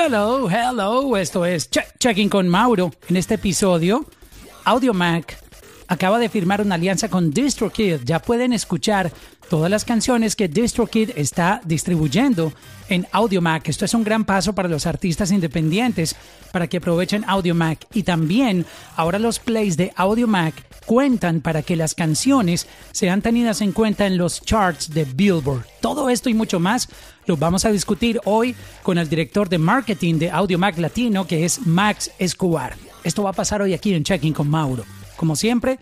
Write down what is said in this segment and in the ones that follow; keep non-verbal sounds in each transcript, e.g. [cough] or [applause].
Hello, hello, esto es Checking con Mauro. En este episodio, AudioMac acaba de firmar una alianza con DistroKid. Ya pueden escuchar todas las canciones que DistroKid está distribuyendo en AudioMac. Esto es un gran paso para los artistas independientes para que aprovechen AudioMac. Y también ahora los plays de AudioMac cuentan para que las canciones sean tenidas en cuenta en los charts de Billboard. Todo esto y mucho más lo vamos a discutir hoy con el director de marketing de AudioMac Latino, que es Max Escobar. Esto va a pasar hoy aquí en Checking con Mauro. Como siempre,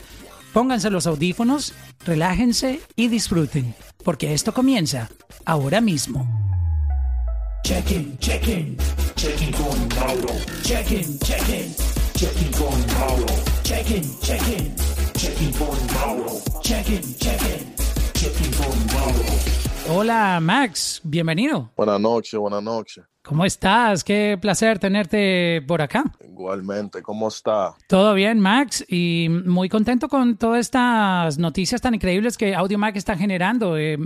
pónganse los audífonos, relájense y disfruten, porque esto comienza ahora mismo. Check-in, check-in, check-in con Mauro. Check-in, check-in, check-in con Mauro. Check-in, check-in, Hola Max, bienvenido. Buenas noches, buenas noches. ¿Cómo estás? Qué placer tenerte por acá. Igualmente, ¿cómo está? Todo bien, Max, y muy contento con todas estas noticias tan increíbles que AudioMac está generando. Eh,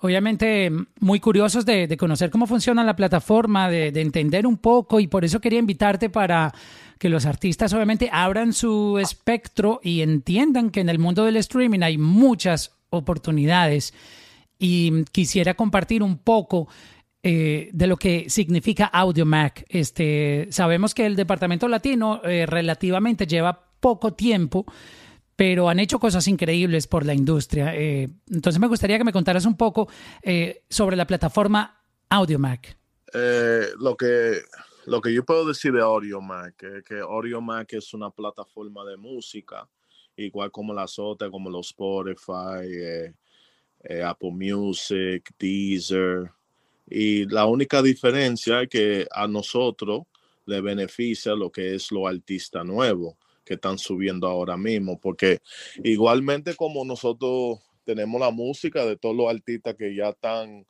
obviamente, muy curiosos de, conocer cómo funciona la plataforma, de, de entender un poco, y por eso quería invitarte para que los artistas obviamente abran su espectro y entiendan que en el mundo del streaming hay muchas oportunidades. Y quisiera compartir un poco eh, de lo que significa AudioMac. Este, sabemos que el departamento latino eh, relativamente lleva poco tiempo, pero han hecho cosas increíbles por la industria. Eh, entonces me gustaría que me contaras un poco sobre la plataforma AudioMac. lo, que, lo que yo puedo decir de AudioMac es que AudioMac es una plataforma de música, igual como las otras, como los Spotify, Apple Music, Deezer, y la única diferencia es que a nosotros le beneficia lo que es los artistas nuevos que están subiendo ahora mismo, porque igualmente como nosotros tenemos la música de todos los artistas que ya están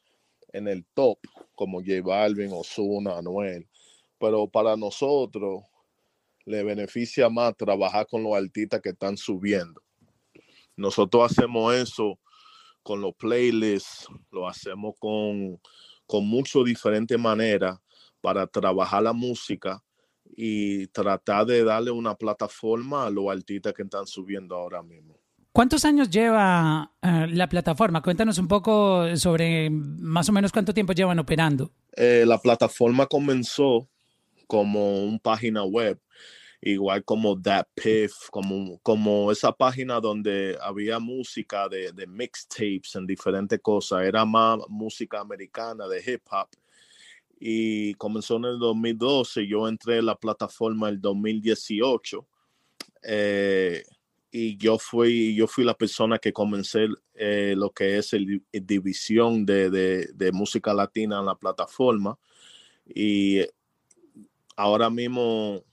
en el top, como J Balvin, Ozuna, Anuel, pero para nosotros le beneficia más trabajar con los artistas que están subiendo. Nosotros hacemos eso con los playlists, lo hacemos con con mucho diferente manera para trabajar la música y tratar de darle una plataforma a los artistas que están subiendo ahora mismo. ¿Cuántos años lleva eh, la plataforma? Cuéntanos un poco sobre más o menos cuánto tiempo llevan operando. Eh, la plataforma comenzó como una página web igual como That Piff, como, como esa página donde había música de, de mixtapes en diferentes cosas, era más música americana de hip hop. Y comenzó en el 2012, yo entré en la plataforma el 2018. Eh, y yo fui, yo fui la persona que comencé eh, lo que es el, división de, de, de, música latina en la plataforma. Y ahora mismo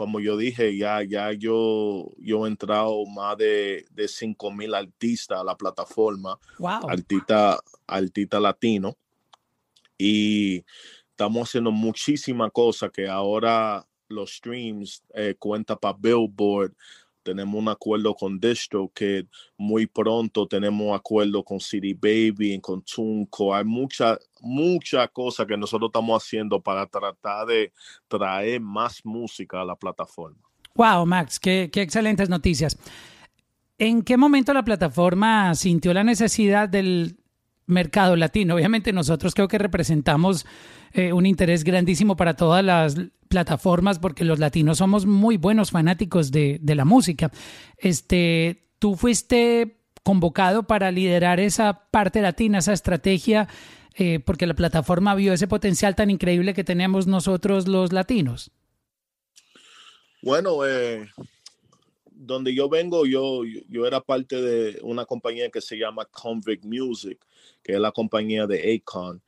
como yo dije, ya, ya yo, yo he entrado más de, de 5 mil artistas a la plataforma, wow. artista, artista latino, y estamos haciendo muchísimas cosas que ahora los streams eh, cuenta para Billboard, tenemos un acuerdo con DistroKid, muy pronto tenemos acuerdo con City Baby, con Tunco, hay muchas mucha cosas que nosotros estamos haciendo para tratar de traer más música a la plataforma. Wow, Max, qué, qué excelentes noticias. ¿En qué momento la plataforma sintió la necesidad del mercado latino? Obviamente nosotros creo que representamos eh, un interés grandísimo para todas las plataformas porque los latinos somos muy buenos fanáticos de, de la música. Este, tú fuiste convocado para liderar esa parte latina, esa estrategia, eh, porque la plataforma vio ese potencial tan increíble que tenemos nosotros los latinos. Bueno, eh, donde yo vengo, yo, yo era parte de una compañía que se llama Convict Music, que es la compañía de Akon.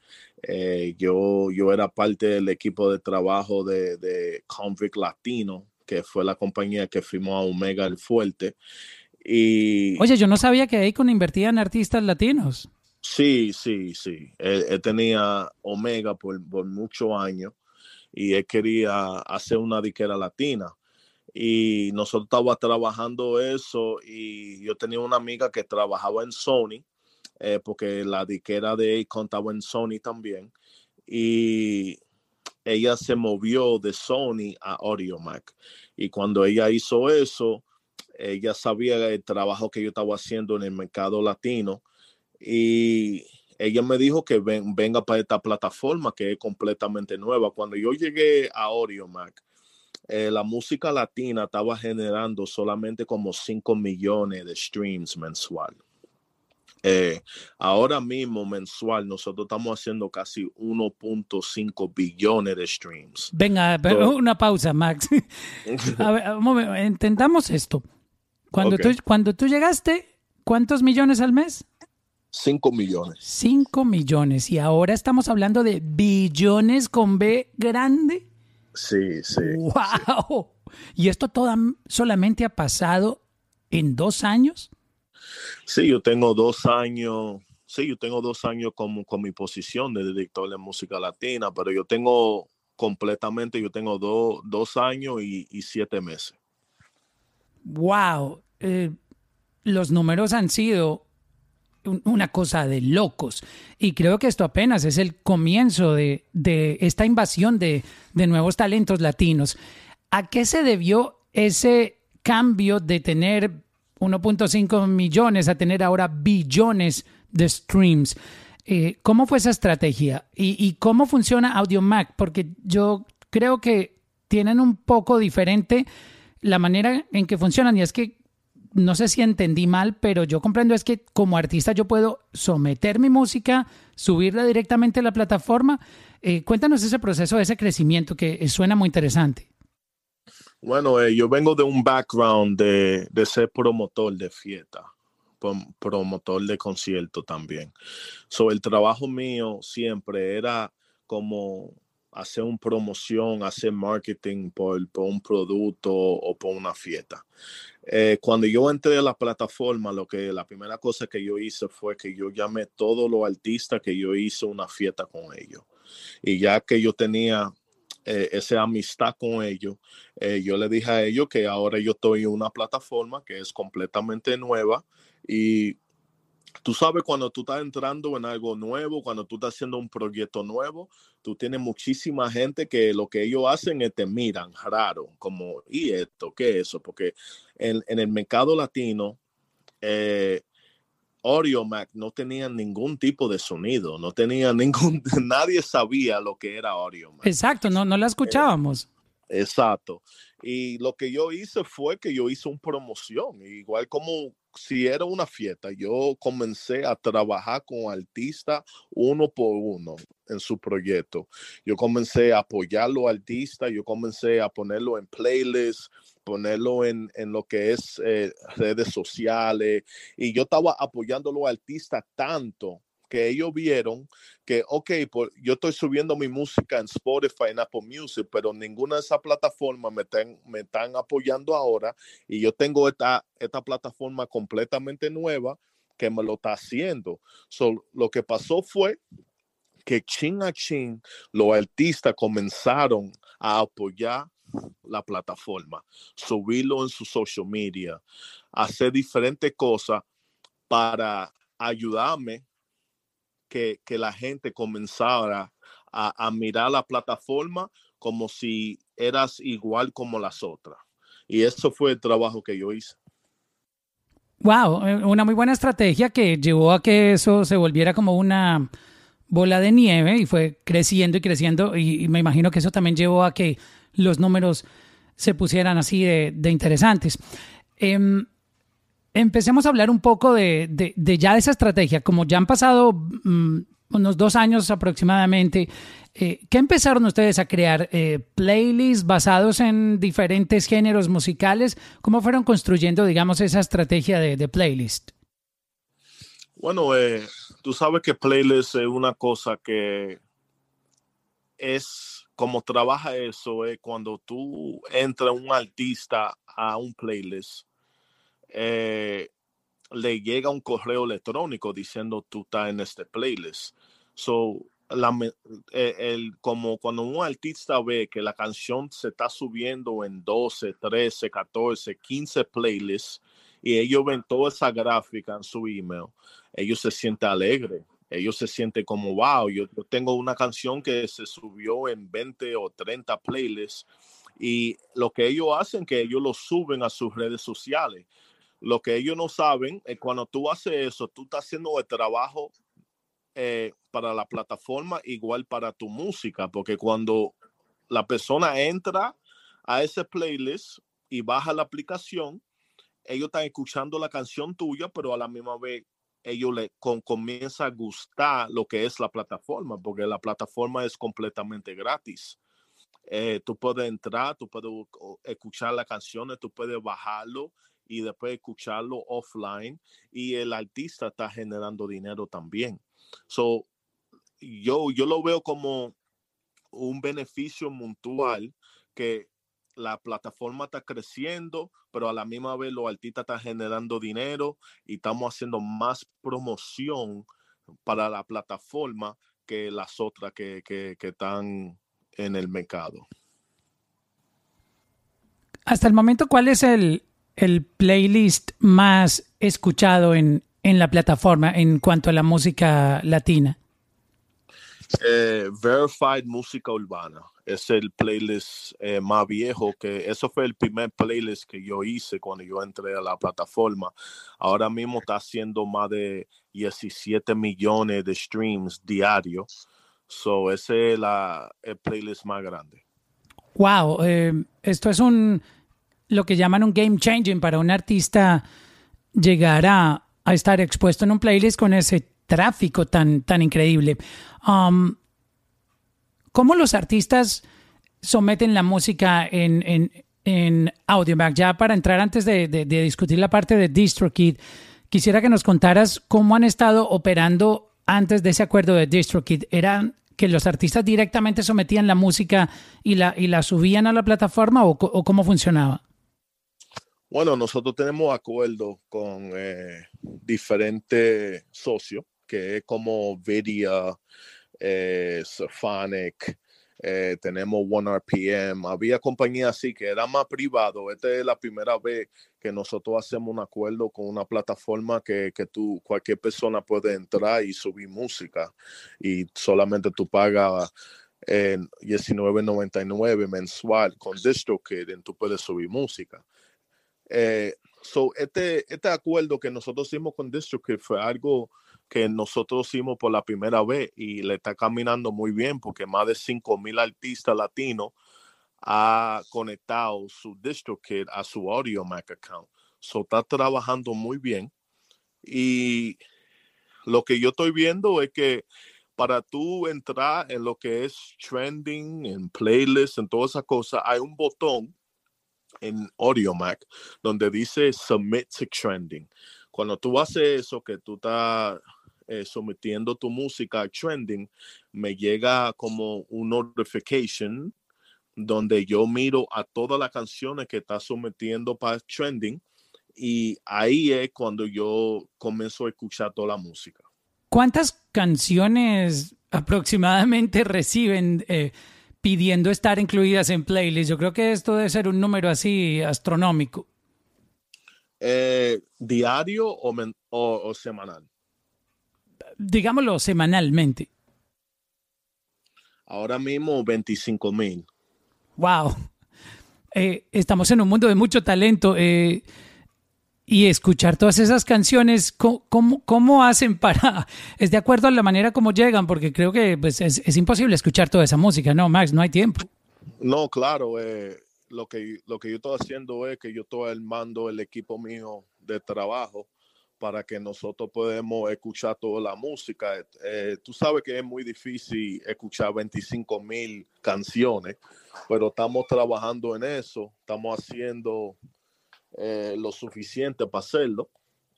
Eh, yo, yo era parte del equipo de trabajo de, de Convict Latino, que fue la compañía que firmó a Omega el Fuerte. Y, Oye, yo no sabía que Akon invertía en artistas latinos. Sí, sí, sí. Él, tenía Omega por, por muchos años y él quería hacer una diquera latina y nosotros estábamos trabajando eso y yo tenía una amiga que trabajaba en Sony eh, porque la diquera de Akon estaba en Sony también y ella se movió de Sony a Audiomac. Y cuando ella hizo eso, ella sabía el trabajo que yo estaba haciendo en el mercado latino y ella me dijo que venga para esta plataforma que es completamente nueva. Cuando yo llegué a Audiomac, eh, la música latina estaba generando solamente como 5 millones de streams mensual. Eh, ahora mismo mensual nosotros estamos haciendo casi 1.5 billones de streams. Venga, una pausa, Max. [laughs] a ver, intentamos esto. Cuando, tú, cuando tú llegaste, ¿cuántos millones al mes? 5 millones. 5 millones. Y ahora estamos hablando de billones con B grande. Sí, sí. ¡Wow! ¿Y esto todo solamente ha pasado en dos años? Sí, yo tengo dos años. Sí, yo tengo dos años con, con mi posición de director de música latina, pero yo tengo completamente, yo tengo dos años y, siete meses. ¡Wow! Eh, los números han sido una cosa de locos. Y creo que esto apenas es el comienzo de, esta invasión de, nuevos talentos latinos. ¿A qué se debió ese cambio de tener 1.5 millones a tener ahora billones de streams? Eh, ¿Cómo fue esa estrategia? ¿Y, ¿Y cómo funciona AudioMac? Porque yo creo que tienen un poco diferente la manera en que funcionan y es que no sé si entendí mal, pero yo comprendo es que como artista yo puedo someter mi música, subirla directamente a la plataforma. Eh, cuéntanos ese proceso, ese crecimiento que suena muy interesante. Bueno, eh, yo vengo de un background de, ser promotor de fiesta, promotor de concierto también. So, el trabajo mío siempre era como hacer una promoción, hacer marketing por, por, un producto o por una fiesta. Eh, cuando yo entré a la plataforma, lo que la primera cosa que yo hice fue que yo llamé a todos los artistas que yo hice una fiesta con ellos. Y ya que yo tenía eh, esa amistad con ellos, eh, yo le dije a ellos que ahora yo estoy en una plataforma que es completamente nueva y tú sabes cuando tú estás entrando en algo nuevo, cuando tú estás haciendo un proyecto nuevo, tú tienes muchísima gente que lo que ellos hacen es te miran raro, como, ¿y esto? ¿Qué es eso? Porque en, el mercado latino, eh, Mac no tenía ningún tipo de sonido, no tenía [laughs] ningún, nadie sabía lo que era Mac. Exacto, no, no la escuchábamos. exacto. Y lo que yo hice fue que yo hice una promoción, igual como si era una fiesta, yo comencé a trabajar con artistas uno por uno en su proyecto. Yo comencé a apoyar a los artistas, yo comencé a ponerlo en playlists, ponerlo en, lo que es eh, redes sociales, y yo estaba apoyando a los artistas tanto que ellos vieron que, ok, yo estoy subiendo mi música en Spotify, en Apple Music, pero ninguna de esas plataformas me están, apoyando ahora y yo tengo esta, esta plataforma completamente nueva que me lo está haciendo. So, lo que pasó fue que chin a chin los artistas comenzaron a apoyar la plataforma, subirlo en su social media, hacer diferentes cosas para ayudarme que, la gente comenzara a, mirar la plataforma como si eras igual como las otras. Y eso fue el trabajo que yo hice. Wow, eh, una muy buena estrategia que llevó a que eso se volviera como una bola de nieve y fue creciendo y creciendo y, me imagino que eso también llevó a que los números se pusieran así de, interesantes. Em, empecemos a hablar un poco de, ya de esa estrategia. Como ya han pasado mm, unos dos años aproximadamente, eh, ¿qué empezaron ustedes a crear? Eh, ¿Playlists basados en diferentes géneros musicales? ¿Cómo fueron construyendo, digamos, esa estrategia de, playlist? Bueno, eh, tú sabes que playlist es una cosa que es como trabaja eso, es cuando tú entras un artista a un playlist eh, le llega un correo electrónico diciendo tú estás en este playlist. So, eh, el, como cuando un artista ve que la canción se está subiendo en 12, 13, 14, 15 playlists y ellos ven toda esa gráfica en su email, ellos se sienten alegres. ellos se sienten como, wow, yo, tengo una canción que se subió en 20 o 30 playlists y lo que ellos hacen que ellos lo suben a sus redes sociales. Lo que ellos no saben es cuando tú haces eso, tú estás haciendo el trabajo eh, para la plataforma igual para tu música, porque cuando la persona entra a ese playlist y baja la aplicación, ellos están escuchando la canción tuya, pero a la misma vez ellos le con, comienza a gustar lo que es la plataforma, porque la plataforma es completamente gratis. Eh, tú puedes entrar, tú puedes escuchar las canciones, tú puedes bajarlo y después escucharlo offline y el artista está generando dinero también. So, yo, yo lo veo como un beneficio mutual que la plataforma está creciendo, pero a la misma vez los artistas están generando dinero y estamos haciendo más promoción para la plataforma que las otras que, que, que están en el mercado. Hasta el momento, ¿cuál es el, el playlist más escuchado en, en la plataforma en cuanto a la música latina? Eh, Verified Música Urbana es el playlist eh, más viejo que eso fue el primer playlist que yo hice cuando yo entré a la plataforma. Ahora mismo está haciendo más de 17 millones de streams diarios. So ese es la, el playlist más grande. Wow, eh, esto es un lo que llaman un game changing para un artista llegar a, estar expuesto en un playlist con ese tráfico tan, tan increíble. Um, ¿Cómo los artistas someten la música en, en, en? Ya para entrar antes de, de, discutir la parte de DistroKid, quisiera que nos contaras cómo han estado operando antes de ese acuerdo de DistroKid. ¿Eran que los artistas directamente sometían la música y la, y la subían a la plataforma o cómo funcionaba? Bueno, nosotros tenemos acuerdos con eh, diferentes socios, que es como Video, eh, eh, tenemos One RPM. Había compañías así que era más privado. Esta es la primera vez que nosotros hacemos un acuerdo con una plataforma que, que tú, cualquier persona puede entrar y subir música y solamente tú pagas en 19.99 mensual con DistroKid y tú puedes subir música. Eh, so este, este acuerdo que nosotros hicimos con DistroKid fue algo que nosotros hicimos por la primera vez y le está caminando muy bien porque más de 5 mil artistas latinos ha conectado su DistroKid a su Audio Mac account. So está trabajando muy bien y lo que yo estoy viendo es que para tú entrar en lo que es trending, en playlists, en todas esas cosas, hay un botón en Audio Mac donde dice Submit to Trending. Cuando tú haces eso, que tú estás eh, sometiendo tu música a trending, me llega como un notification donde yo miro a todas las canciones que está sometiendo para trending y ahí es cuando yo comienzo a escuchar toda la música. ¿Cuántas canciones aproximadamente reciben eh, pidiendo estar incluidas en playlist. Yo creo que esto debe ser un número así astronómico. Eh, ¿Diario o, semanal? Digámoslo semanalmente. Ahora mismo 25 mil. Wow. Eh, estamos en un mundo de mucho talento. Eh, y escuchar todas esas canciones, ¿cómo, cómo, hacen para...? Es de acuerdo a la manera como llegan, porque creo que pues, es, imposible escuchar toda esa música, ¿no, Max? No hay tiempo. No, claro. Eh, lo, que, lo que yo estoy haciendo es que yo estoy armando el equipo mío de trabajo para que nosotros podamos escuchar toda la música. Eh, tú sabes que es muy difícil escuchar 25 mil canciones, pero estamos trabajando en eso. Estamos haciendo eh, lo suficiente para hacerlo.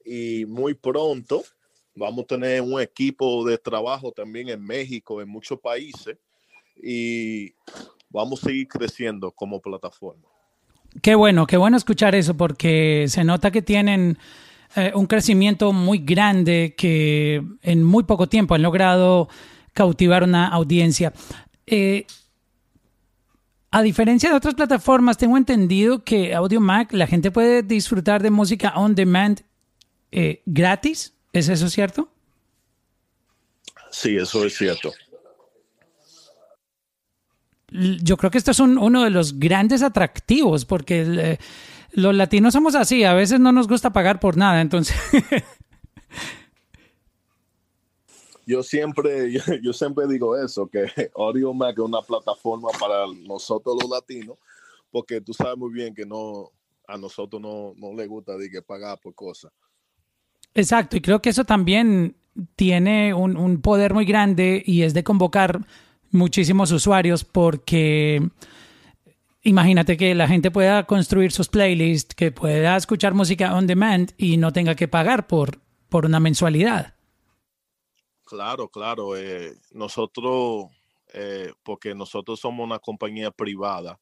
Y muy pronto vamos a tener un equipo de trabajo también en México, en muchos países, y vamos a seguir creciendo como plataforma. Qué bueno, qué bueno escuchar eso, porque se nota que tienen eh, un crecimiento muy grande que en muy poco tiempo han logrado cautivar una audiencia. Eh, a diferencia de otras plataformas, tengo entendido que Audio Mac la gente puede disfrutar de música on demand eh, gratis. ¿Es eso cierto? Sí, eso es cierto. Yo creo que esto es uno de los grandes atractivos, porque eh, los latinos somos así, a veces no nos gusta pagar por nada, entonces... [laughs] yo siempre, [laughs] yo, siempre digo eso, que Audio Mac es una plataforma para nosotros los latinos, porque tú sabes muy bien que no, a nosotros no, no le gusta de pagar por cosas. Exacto, y creo que eso también tiene un, un, poder muy grande y es de convocar muchísimos usuarios porque imagínate que la gente pueda construir sus playlists, que pueda escuchar música on demand y no tenga que pagar por, por una mensualidad. Claro, claro. Eh, nosotros, eh, porque nosotros somos una compañía privada,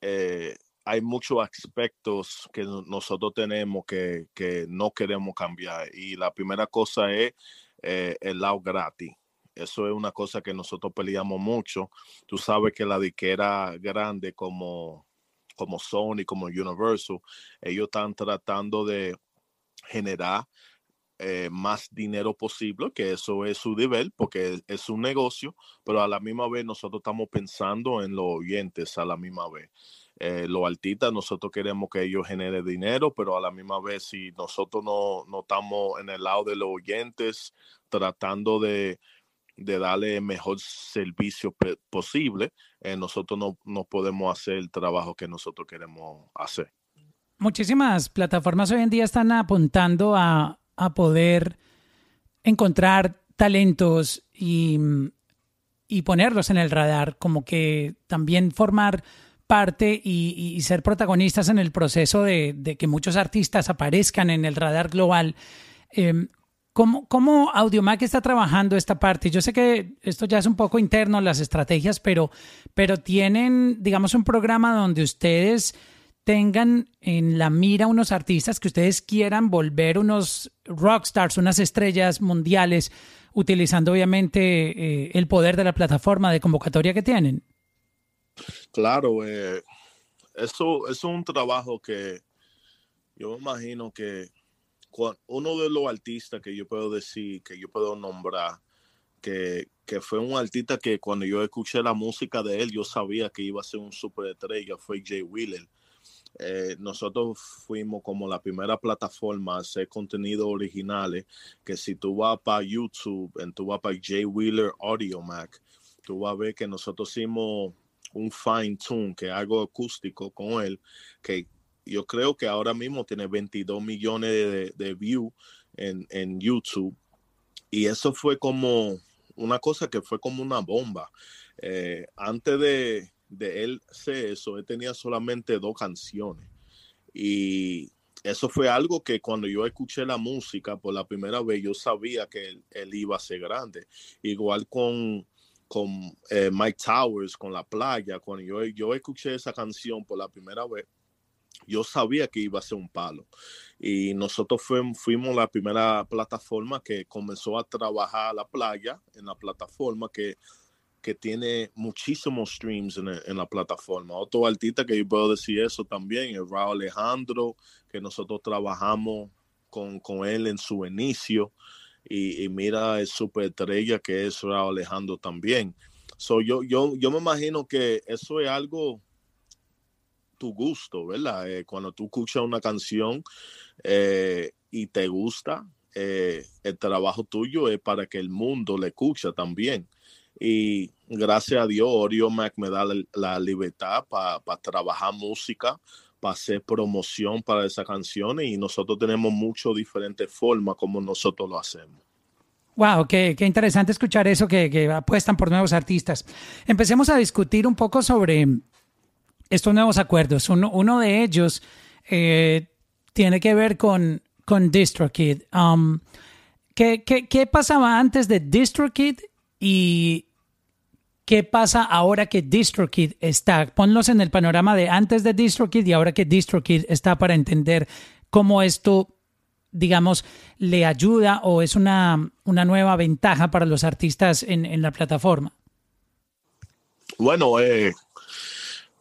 eh, hay muchos aspectos que nosotros tenemos que, no queremos cambiar. Y la primera cosa es el lado gratis. Eso es una cosa que nosotros peleamos mucho. Tú sabes que la diquera grande como, como Sony, como Universal, ellos están tratando de generar eh, más dinero posible, que eso es su nivel, porque es un negocio, pero a la misma vez nosotros estamos pensando en los oyentes a la misma vez eh, los artistas, nosotros queremos que ellos generen dinero, pero a la misma vez si nosotros no, no estamos en el lado de los oyentes tratando de, de darle el mejor servicio posible, eh, nosotros no, no podemos hacer el trabajo que nosotros queremos hacer. Muchísimas plataformas hoy en día están apuntando a, a poder encontrar talentos y, y ponerlos en el radar, como que también formar parte y, ser protagonistas en el proceso de, que muchos artistas aparezcan en el radar global. Eh, ¿Cómo, ¿Cómo Audiomac está trabajando esta parte? Yo sé que esto ya es un poco interno, las estrategias, pero, pero tienen, digamos, un programa donde ustedes tengan en la mira unos artistas que ustedes quieran volver unos rockstars, unas estrellas mundiales, utilizando obviamente eh, el poder de la plataforma de convocatoria que tienen. Claro, eh, eso, es un trabajo que yo me imagino que uno de los artistas que yo puedo decir, que yo puedo nombrar, que, fue un artista que cuando yo escuché la música de él, yo sabía que iba a ser un superestrella, fue Jay Wheeler. Eh, nosotros fuimos como la primera plataforma a hacer contenido originales, que si tú vas para YouTube, en tú vas para Jay Wheeler Audio Mac, tú vas a ver que nosotros hicimos un fine tune, que algo acústico con él, que yo creo que ahora mismo tiene 22 millones de, de views en, en, YouTube. Y eso fue como una cosa que fue como una bomba. Eh, antes de, de él ser eso, él tenía solamente dos canciones. Y eso fue algo que cuando yo escuché la música por la primera vez, yo sabía que él, él iba a ser grande. Igual con con eh, Mike Towers, con La Playa, cuando yo, yo escuché esa canción por la primera vez, yo sabía que iba a ser un palo. Y nosotros fuimos la primera plataforma que comenzó a trabajar La Playa en la plataforma que, que tiene muchísimos streams en, la plataforma. Otro artista que yo puedo decir eso también es Raúl Alejandro, que nosotros trabajamos con, con él en su inicio y, mira el superestrella que es Raúl Alejandro también. So, yo, yo, yo me imagino que eso es algo tu gusto, ¿verdad? Eh, cuando tú escuchas una canción eh, y te gusta, eh, el trabajo tuyo es para que el mundo le escuche también. Y gracias a Dios, Oreo Mac me da la, libertad para trabajar música, para hacer promoción para esa canción y nosotros tenemos muchas diferentes formas como nosotros lo hacemos. Wow, qué, qué interesante escuchar eso, que, apuestan por nuevos artistas. Empecemos a discutir un poco sobre estos nuevos acuerdos. Uno, uno de ellos eh, tiene que ver con, con DistroKid. Um, ¿qué, qué, qué pasaba antes de DistroKid y, ¿Qué pasa ahora que DistroKid está? Ponlos en el panorama de antes de DistroKid y ahora que DistroKid está para entender cómo esto, digamos, le ayuda o es una, una nueva ventaja para los artistas en, la plataforma. Bueno, eh,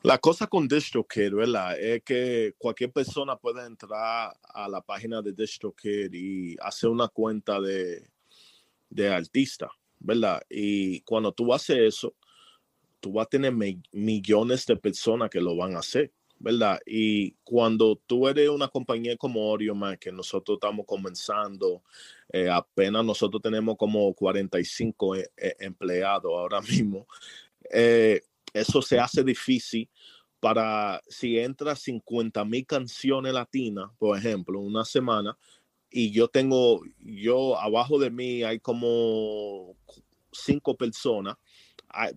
la cosa con DistroKid, ¿verdad? Es que cualquier persona puede entrar a la página de DistroKid y hacer una cuenta de, de artista ¿verdad? Y cuando tú haces eso, tú vas a tener millones de personas que lo van a hacer. ¿verdad? Y cuando tú eres una compañía como Orioman, que nosotros estamos comenzando, eh, apenas nosotros tenemos como 45 eh, eh, empleados ahora [laughs] mismo, eso se hace difícil para si entra 50 mil canciones latinas, por ejemplo, una semana, y yo tengo, yo abajo de mí hay como cinco personas,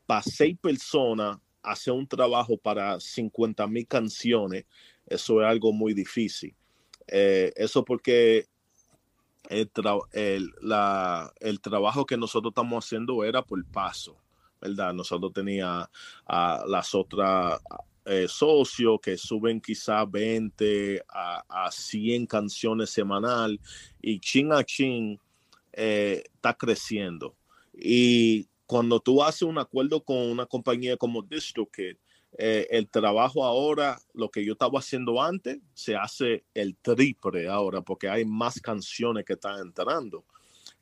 para seis personas hacer un trabajo para 50 mil canciones, eso es algo muy difícil. Eh, eso porque el, el, trabajo que nosotros estamos haciendo era por paso, ¿verdad? Nosotros teníamos a las otras eh, socios que suben quizá 20 a, 100 canciones semanal y chin a chin eh, está creciendo. Y cuando tú haces un acuerdo con una compañía como DistroKid, eh, el trabajo ahora, lo que yo estaba haciendo antes, se hace el triple ahora porque hay más canciones que están entrando.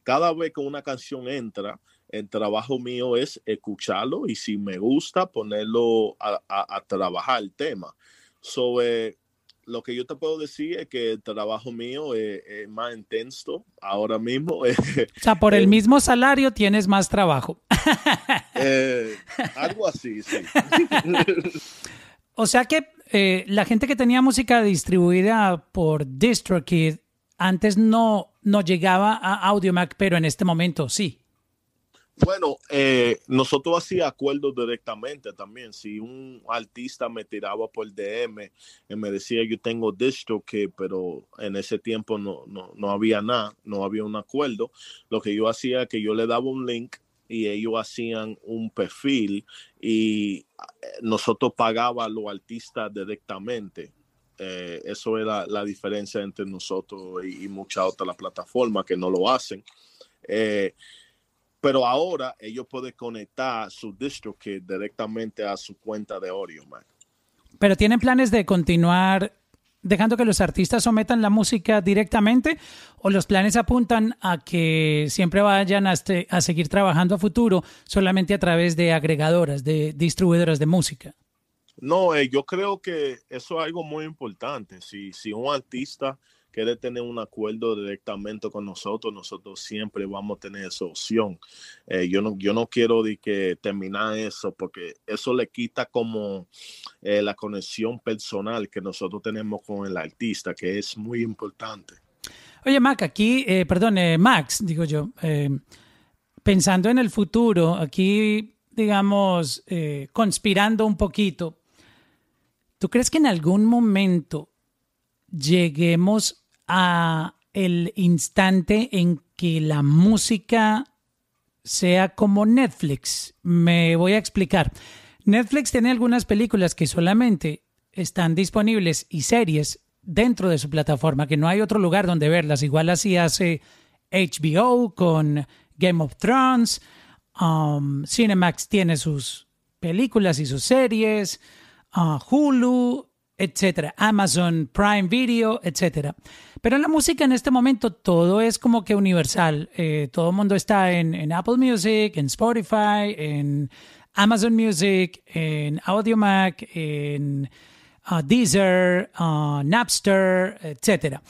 Cada vez que una canción entra, el trabajo mío es escucharlo y si me gusta, ponerlo a, trabajar el tema. Sobre lo que yo te puedo decir es que el trabajo mío es, más intenso ahora mismo. [laughs] o sea, por el mismo salario tienes más trabajo. [laughs] Eh, algo así, sí. [laughs] o sea que eh, la gente que tenía música distribuida por DistroKid antes no, no llegaba a AudioMac, pero en este momento sí. Bueno, eh, nosotros hacíamos acuerdos directamente también. Si un artista me tiraba por DM y me decía yo tengo distro que, pero en ese tiempo no, no, no había nada, no había un acuerdo. Lo que yo hacía es que yo le daba un link y ellos hacían un perfil y eh, nosotros pagábamos a los artistas directamente. Eh, eso era la diferencia entre nosotros y, muchas otras plataformas que no lo hacen. Eh, pero ahora ellos pueden conectar su DistroKid directamente a su cuenta de Mac. Pero tienen planes de continuar dejando que los artistas sometan la música directamente o los planes apuntan a que siempre vayan a, este, a seguir trabajando a futuro solamente a través de agregadoras, de distribuidoras de música? No, eh, yo creo que eso es algo muy importante. Si, si un artista quiere tener un acuerdo directamente con nosotros, nosotros siempre vamos a tener esa opción. Eh, yo, no, yo no quiero de que terminar eso porque eso le quita como eh, la conexión personal que nosotros tenemos con el artista, que es muy importante. Oye, Mac, aquí, eh, perdón, Max, digo yo, pensando en el futuro, aquí, digamos, conspirando un poquito, ¿tú crees que en algún momento lleguemos a el instante en que la música sea como Netflix. Me voy a explicar. Netflix tiene algunas películas que solamente están disponibles y series dentro de su plataforma, que no hay otro lugar donde verlas. Igual así hace HBO con Game of Thrones. Um, Cinemax tiene sus películas y sus series. Uh, Hulu, etcétera. Amazon Prime Video, etcétera. Pero en la música en este momento todo es como que universal. Eh, todo el mundo está en, Apple Music, en Spotify, en Amazon Music, en AudioMac, en uh, Deezer, uh, Napster, etcétera.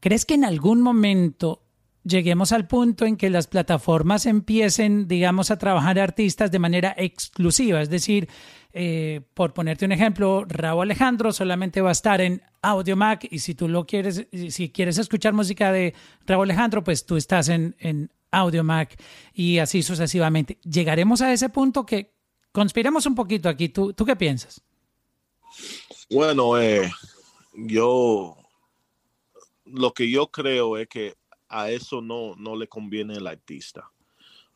¿Crees que en algún momento lleguemos al punto en que las plataformas empiecen, digamos, a trabajar artistas de manera exclusiva? Es decir, eh, por ponerte un ejemplo, Raúl Alejandro solamente va a estar en Audio Mac y si tú lo quieres, si quieres escuchar música de Raúl Alejandro, pues tú estás en, en Audio Mac y así sucesivamente. Llegaremos a ese punto que conspiremos un poquito aquí. ¿Tú, tú qué piensas? Bueno, eh, yo lo que yo creo es que a eso no, no le conviene el artista.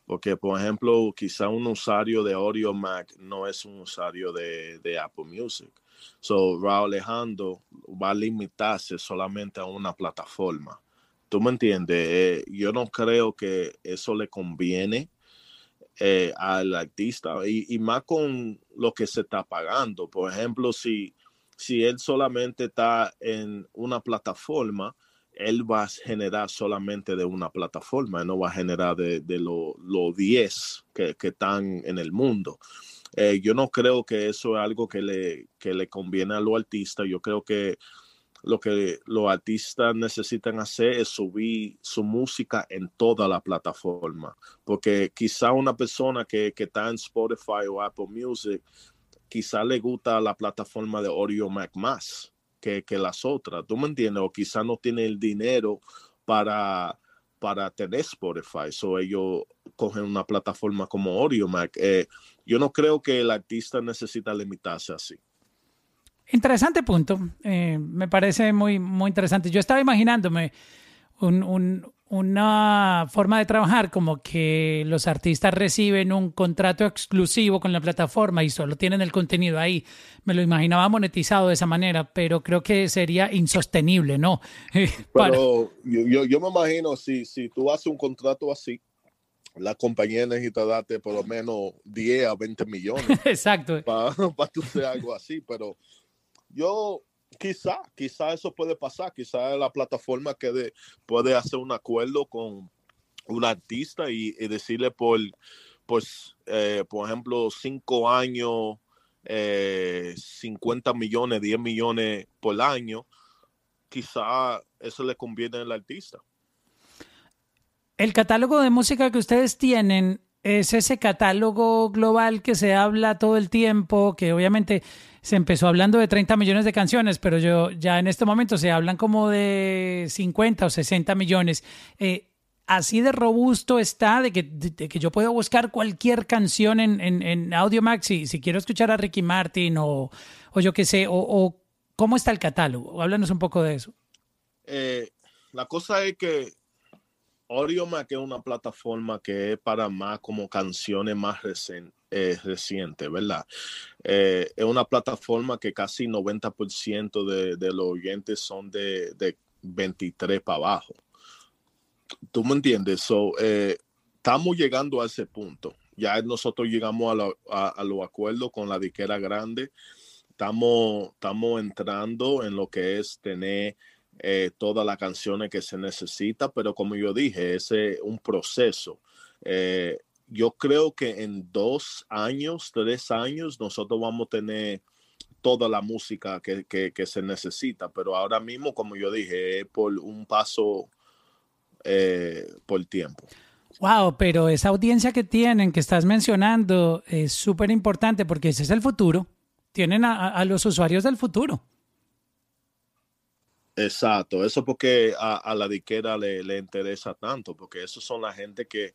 Porque, por ejemplo, quizá un usuario de Audio Mac no es un usuario de, Apple Music. So, Raúl Alejandro va a limitarse solamente a una plataforma. ¿Tú me entiendes? Eh, yo no creo que eso le conviene eh, al artista y, más con lo que se está pagando. Por ejemplo, si, si él solamente está en una plataforma, él va a generar solamente de una plataforma, no va a generar de, los lo 10 que, están en el mundo. Eh, yo no creo que eso es algo que le, conviene a los artistas. Yo creo que lo que los artistas necesitan hacer es subir su música en toda la plataforma, porque quizá una persona que, que está en Spotify o Apple Music, quizá le gusta la plataforma de Audio Mac más que, las otras, ¿tú me entiendes? O quizá no tiene el dinero para, para tener Spotify, o ellos cogen una plataforma como Audio Mac. Eh, yo no creo que el artista necesita limitarse así. Interesante punto. Eh, me parece muy, muy interesante. Yo estaba imaginándome una forma de trabajar como que los artistas reciben un contrato exclusivo con la plataforma y solo tienen el contenido ahí. Me lo imaginaba monetizado de esa manera, pero creo que sería insostenible, ¿no? [laughs] pero yo, yo, me imagino si, si tú haces un contrato así, la compañía necesita darte por lo menos 10 a 20 millones. [laughs] Exacto. Para [laughs] tú hacer algo así, pero yo quizá, quizá eso puede pasar, quizá la plataforma puede hacer un acuerdo con un artista y, decirle por, pues, eh, por ejemplo, cinco años, 50 eh, millones, 10 millones por año, quizá eso le conviene al artista. El catálogo de música que ustedes tienen es ese catálogo global que se habla todo el tiempo, que obviamente se empezó hablando de 30 millones de canciones, pero yo ya en este momento se hablan como de 50 o 60 millones. Eh, así de robusto está de que, yo puedo buscar cualquier canción en, en, en Audio Max si, si, quiero escuchar a Ricky Martin o, o yo qué sé, o, cómo está el catálogo. Háblanos un poco de eso. Eh, la cosa es que Mac es una plataforma que es para más como canciones más recientes, ¿verdad? Eh, es una plataforma que casi 90% de, de, los oyentes son de, de 23 para abajo. ¿Tú me entiendes? So, eh, estamos llegando a ese punto. Ya nosotros llegamos a, los acuerdos con la diquera grande. Estamos, estamos entrando en lo que es tener eh, todas las canciones que se necesita, pero como yo dije, ese es un proceso. Eh, yo creo que en dos años, tres años, nosotros vamos a tener toda la música que, que, se necesita, pero ahora mismo, como yo dije, es por un paso eh, por tiempo. Wow, pero esa audiencia que tienen, que estás mencionando, es súper importante porque ese es el futuro. Tienen a los usuarios del futuro. Exacto, eso porque a, la diquera le, le, interesa tanto, porque eso son la gente que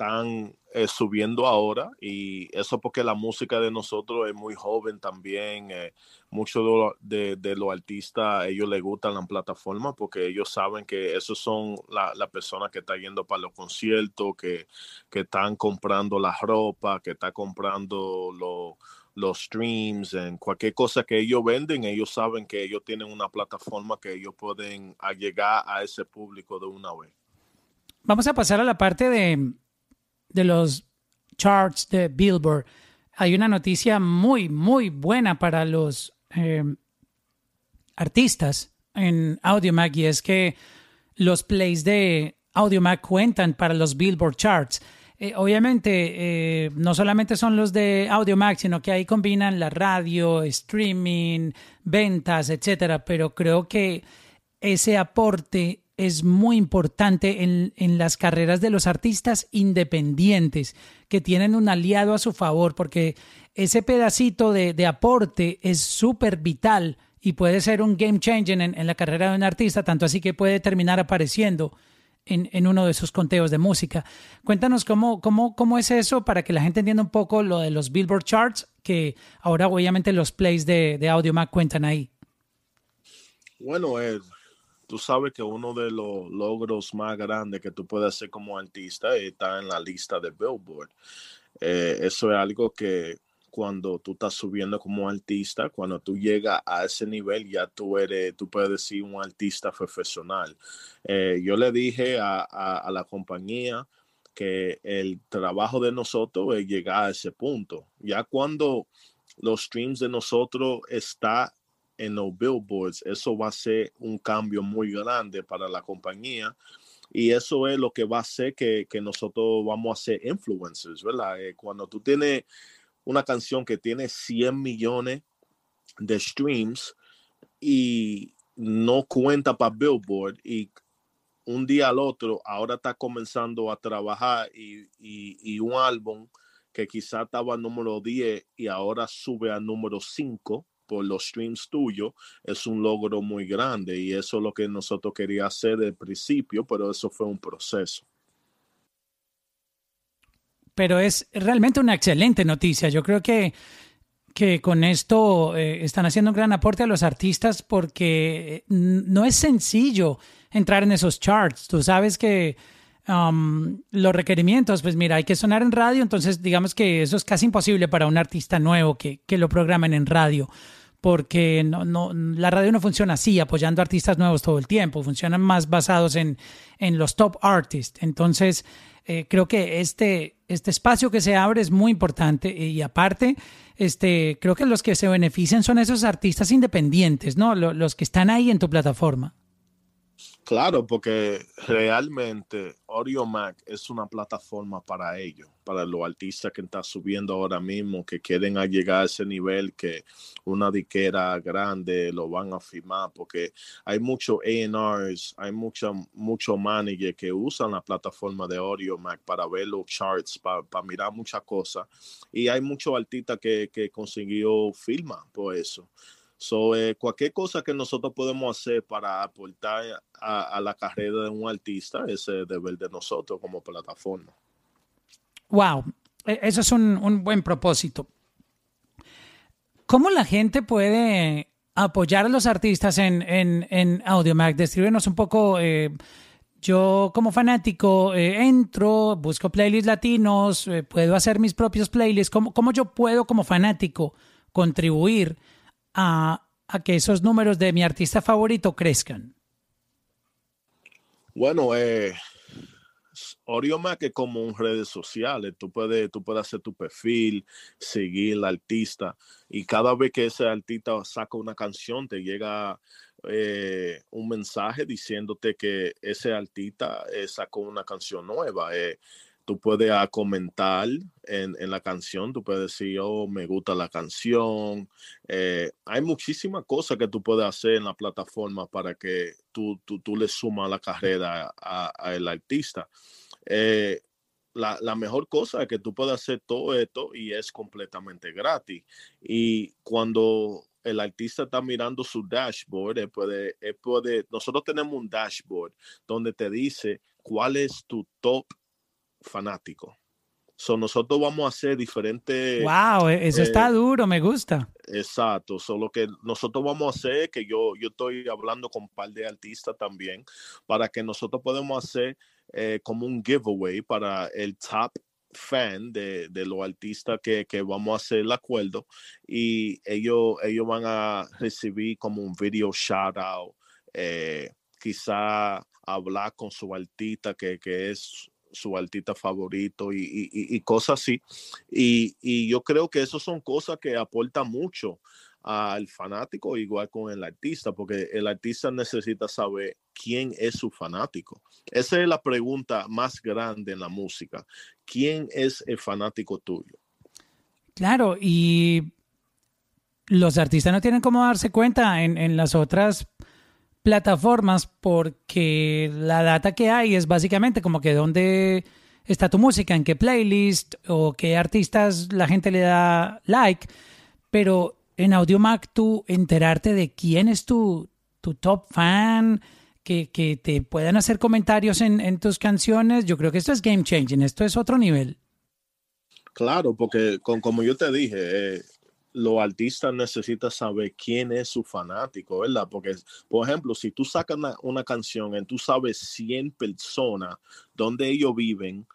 están eh, subiendo ahora y eso porque la música de nosotros es muy joven también. Eh, muchos de, los artistas, ellos les gustan la plataforma porque ellos saben que esos son las la personas que están yendo para los conciertos, que, que están comprando la ropa, que están comprando los los streams, en cualquier cosa que ellos venden, ellos saben que ellos tienen una plataforma que ellos pueden llegar a ese público de una vez. Vamos a pasar a la parte de, de los charts de Billboard. Hay una noticia muy, muy buena para los eh, artistas en AudioMac y es que los plays de AudioMac cuentan para los Billboard charts. Eh, obviamente, eh, no solamente son los de Audio Max, sino que ahí combinan la radio, streaming, ventas, etcétera. Pero creo que ese aporte es muy importante en, en, las carreras de los artistas independientes que tienen un aliado a su favor, porque ese pedacito de, de aporte es súper vital y puede ser un game changer en, en la carrera de un artista, tanto así que puede terminar apareciendo en, uno de esos conteos de música. Cuéntanos cómo, cómo, cómo es eso para que la gente entienda un poco lo de los Billboard Charts, que ahora obviamente los plays de, de Audio Mac cuentan ahí. Bueno, Ed, tú sabes que uno de los logros más grandes que tú puedes hacer como artista está en la lista de Billboard. Eh, eso es algo que cuando tú estás subiendo como artista, cuando tú llegas a ese nivel, ya tú eres, tú puedes decir un artista profesional. Eh, yo le dije a, la compañía que el trabajo de nosotros es llegar a ese punto. Ya cuando los streams de nosotros está en los billboards, eso va a ser un cambio muy grande para la compañía. Y eso es lo que va a hacer que, nosotros vamos a ser influencers, ¿verdad? Eh, cuando tú tienes una canción que tiene 100 millones de streams y no cuenta para Billboard y un día al otro ahora está comenzando a trabajar y, y, un álbum que quizá estaba número 10 y ahora sube a número 5 por los streams tuyos, es un logro muy grande y eso es lo que nosotros queríamos hacer del principio, pero eso fue un proceso. Pero es realmente una excelente noticia. Yo creo que que con esto eh, están haciendo un gran aporte a los artistas porque eh, no es sencillo entrar en esos charts. Tú sabes que um, los requerimientos, pues mira, hay que sonar en radio, entonces digamos que eso es casi imposible para un artista nuevo que, que lo programen en radio porque no, no, la radio no funciona así, apoyando artistas nuevos todo el tiempo, funcionan más basados en, en los top artists. Entonces, eh, creo que este, este espacio que se abre es muy importante y aparte, este, creo que los que se benefician son esos artistas independientes, ¿no? Los, que están ahí en tu plataforma. Claro, porque realmente Audio es una plataforma para ellos, para los artistas que están subiendo ahora mismo, que quieren llegar a ese nivel que una diquera grande lo van a firmar, porque hay muchos A&Rs, hay muchos mucho managers que usan la plataforma de Audio para ver los charts, para, mirar muchas cosas, y hay muchos artistas que, que consiguió firma por eso. So, eh, cualquier cosa que nosotros podemos hacer para aportar a, la carrera de un artista es el deber de nosotros como plataforma. Wow, e, eso es un, buen propósito. ¿Cómo la gente puede apoyar a los artistas en, en, en AudioMac? Descríbenos un poco. Eh, yo como fanático eh, entro, busco playlists latinos, puedo hacer mis propios playlists. ¿Cómo, ¿Cómo, yo puedo como fanático contribuir a, que esos números de mi artista favorito crezcan? Bueno, eh, Mac es como un redes sociales. Tú puedes, tú puedes hacer tu perfil, seguir al artista y cada vez que ese artista saca una canción te llega eh, un mensaje diciéndote que ese artista eh, sacó una canción nueva. Eh, tú puedes comentar en, la canción, tú puedes decir, oh, me gusta la canción. Eh, hay muchísimas cosas que tú puedes hacer en la plataforma para que tú, tú, le sumas la carrera al artista. Eh, la, mejor cosa es que tú puedes hacer todo esto y es completamente gratis. Y cuando el artista está mirando su dashboard, puede, puede, nosotros tenemos un dashboard donde te dice cuál es tu top fanático. So, nosotros vamos a hacer diferentes. Wow, e-, eso está eh, duro, me gusta. Exacto. Solo que nosotros vamos a hacer, que yo, yo estoy hablando con un par de artistas también, para que nosotros podamos hacer eh, como un giveaway para el top fan de, de los artistas que, que, vamos a hacer el acuerdo y ellos, ellos van a recibir como un video shout out, eh, quizá hablar con su artista que, que es su artista favorito y, cosas así. Y, yo creo que eso son cosas que aportan mucho al fanático, igual con el artista, porque el artista necesita saber quién es su fanático. Esa es la pregunta más grande en la música. ¿Quién es el fanático tuyo? Claro, y los artistas no tienen cómo darse cuenta en, en las otras plataformas porque la data que hay es básicamente como que dónde está tu música, en qué playlist o qué artistas la gente le da like, pero en AudioMac tú enterarte de quién es tu, tu top fan, que, que, te puedan hacer comentarios en, en, tus canciones, yo creo que esto es game changing, esto es otro nivel. Claro, porque con, como yo te dije, eh, los artistas necesitan saber quién es su fanático, ¿verdad? Porque, por ejemplo, si tú sacas una, canción y tú sabes 100 personas donde ellos viven,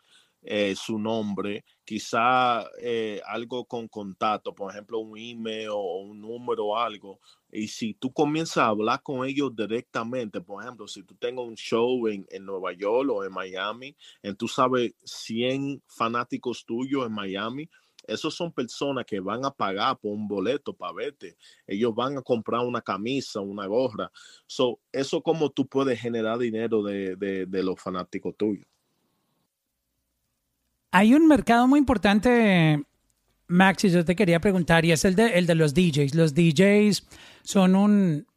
eh, su nombre, quizá eh, algo con contacto, por ejemplo, un email o un número o algo. Y si tú comienzas a hablar con ellos directamente, por ejemplo, si tú tengas un show en, en Nueva York o en Miami, y tú sabes 100 fanáticos tuyos en Miami, Esos son personas que van a pagar por un boleto para verte. Ellos van a comprar una camisa, una gorra. So, eso como tú puedes generar dinero de, de, los fanáticos tuyos. Hay un mercado muy importante, Max, y yo te quería preguntar, y es el de, el de los DJs. Los DJs son un,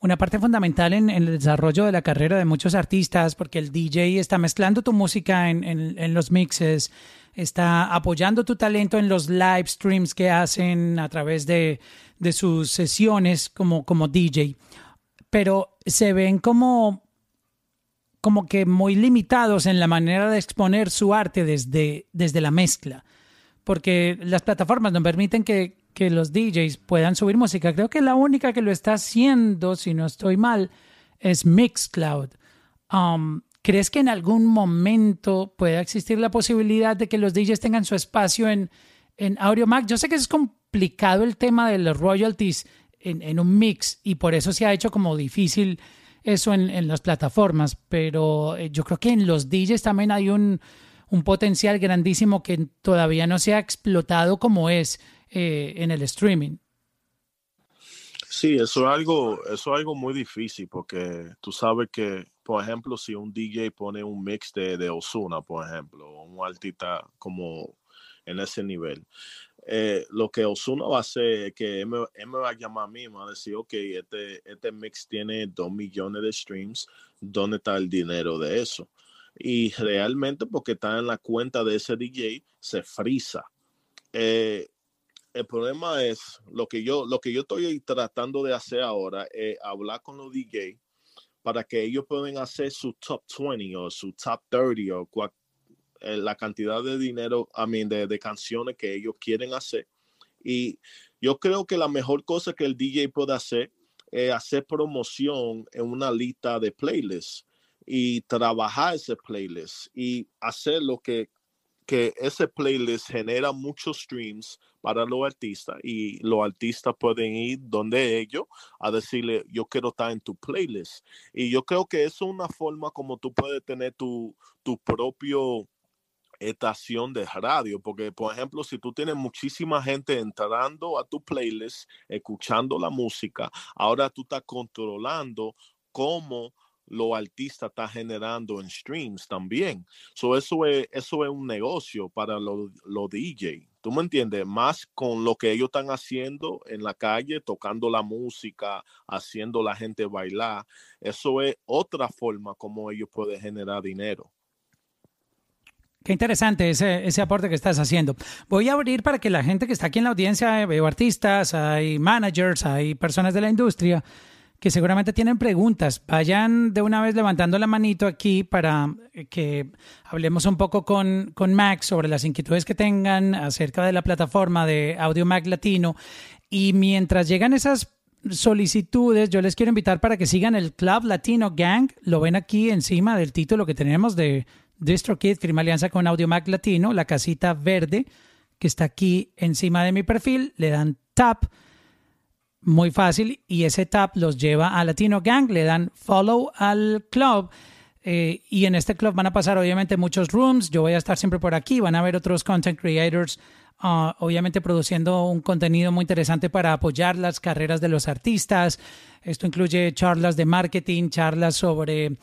una parte fundamental en, el desarrollo de la carrera de muchos artistas, porque el DJ está mezclando tu música en, en, los mixes, está apoyando tu talento en los live streams que hacen a través de, de sus sesiones como, como DJ. Pero se ven como, como que muy limitados en la manera de exponer su arte desde, desde la mezcla, porque las plataformas no permiten que, que los DJs puedan subir música. Creo que la única que lo está haciendo, si no estoy mal, es Mixcloud. Um, ¿Crees que en algún momento pueda existir la posibilidad de que los DJs tengan su espacio en, en Mac? Yo sé que es complicado el tema de los royalties en, en, un mix y por eso se ha hecho como difícil eso en, en las plataformas, pero eh, yo creo que en los DJs también hay un, un potencial grandísimo que todavía no se ha explotado como es eh, en el streaming. Sí, eso es algo, eso es algo muy difícil porque tú sabes que, por ejemplo, si un DJ pone un mix de, de Osuna, por ejemplo, un artista como en ese nivel, eh, lo que Osuna va a hacer es que él me, va a llamar a mí me va a decir, ok, este, este mix tiene dos millones de streams, ¿dónde está el dinero de eso? Y realmente porque está en la cuenta de ese DJ, se frisa. Eh, el problema es lo que yo lo que yo estoy tratando de hacer ahora es hablar con los DJ para que ellos puedan hacer su top 20 o su top 30 o eh, la cantidad de dinero, a mí, de, de canciones que ellos quieren hacer. Y yo creo que la mejor cosa que el DJ puede hacer es hacer promoción en una lista de playlists y trabajar ese playlist y hacer lo que que ese playlist genera muchos streams para los artistas y los artistas pueden ir donde ellos a decirle yo quiero estar en tu playlist y yo creo que eso es una forma como tú puedes tener tu, tu propio estación de radio, porque por ejemplo, si tú tienes muchísima gente entrando a tu playlist, escuchando la música, ahora tú estás controlando cómo los artistas está generando en streams también. So eso, es, eso es un negocio para los lo DJ. ¿Tú me entiendes? Más con lo que ellos están haciendo en la calle, tocando la música, haciendo la gente bailar. Eso es otra forma como ellos pueden generar dinero. Qué interesante ese, ese aporte que estás haciendo. Voy a abrir para que la gente que está aquí en la audiencia, veo artistas, hay managers, hay personas de la industria, que seguramente tienen preguntas. Vayan de una vez levantando la manito aquí para que hablemos un poco con, con Max sobre las inquietudes que tengan acerca de la plataforma de Audio Mac Latino. Y mientras llegan esas solicitudes, yo les quiero invitar para que sigan el Club Latino Gang. Lo ven aquí encima del título que tenemos de DistroKid, firma alianza con Audio Mac Latino, la casita verde que está aquí encima de mi perfil. Le dan tap muy fácil y ese tap los lleva a Latino Gang, le dan follow al club eh, y en este club van a pasar obviamente muchos rooms, yo voy a estar siempre por aquí, van a haber otros content creators uh, obviamente produciendo un contenido muy interesante para apoyar las carreras de los artistas, esto incluye charlas de marketing, charlas sobre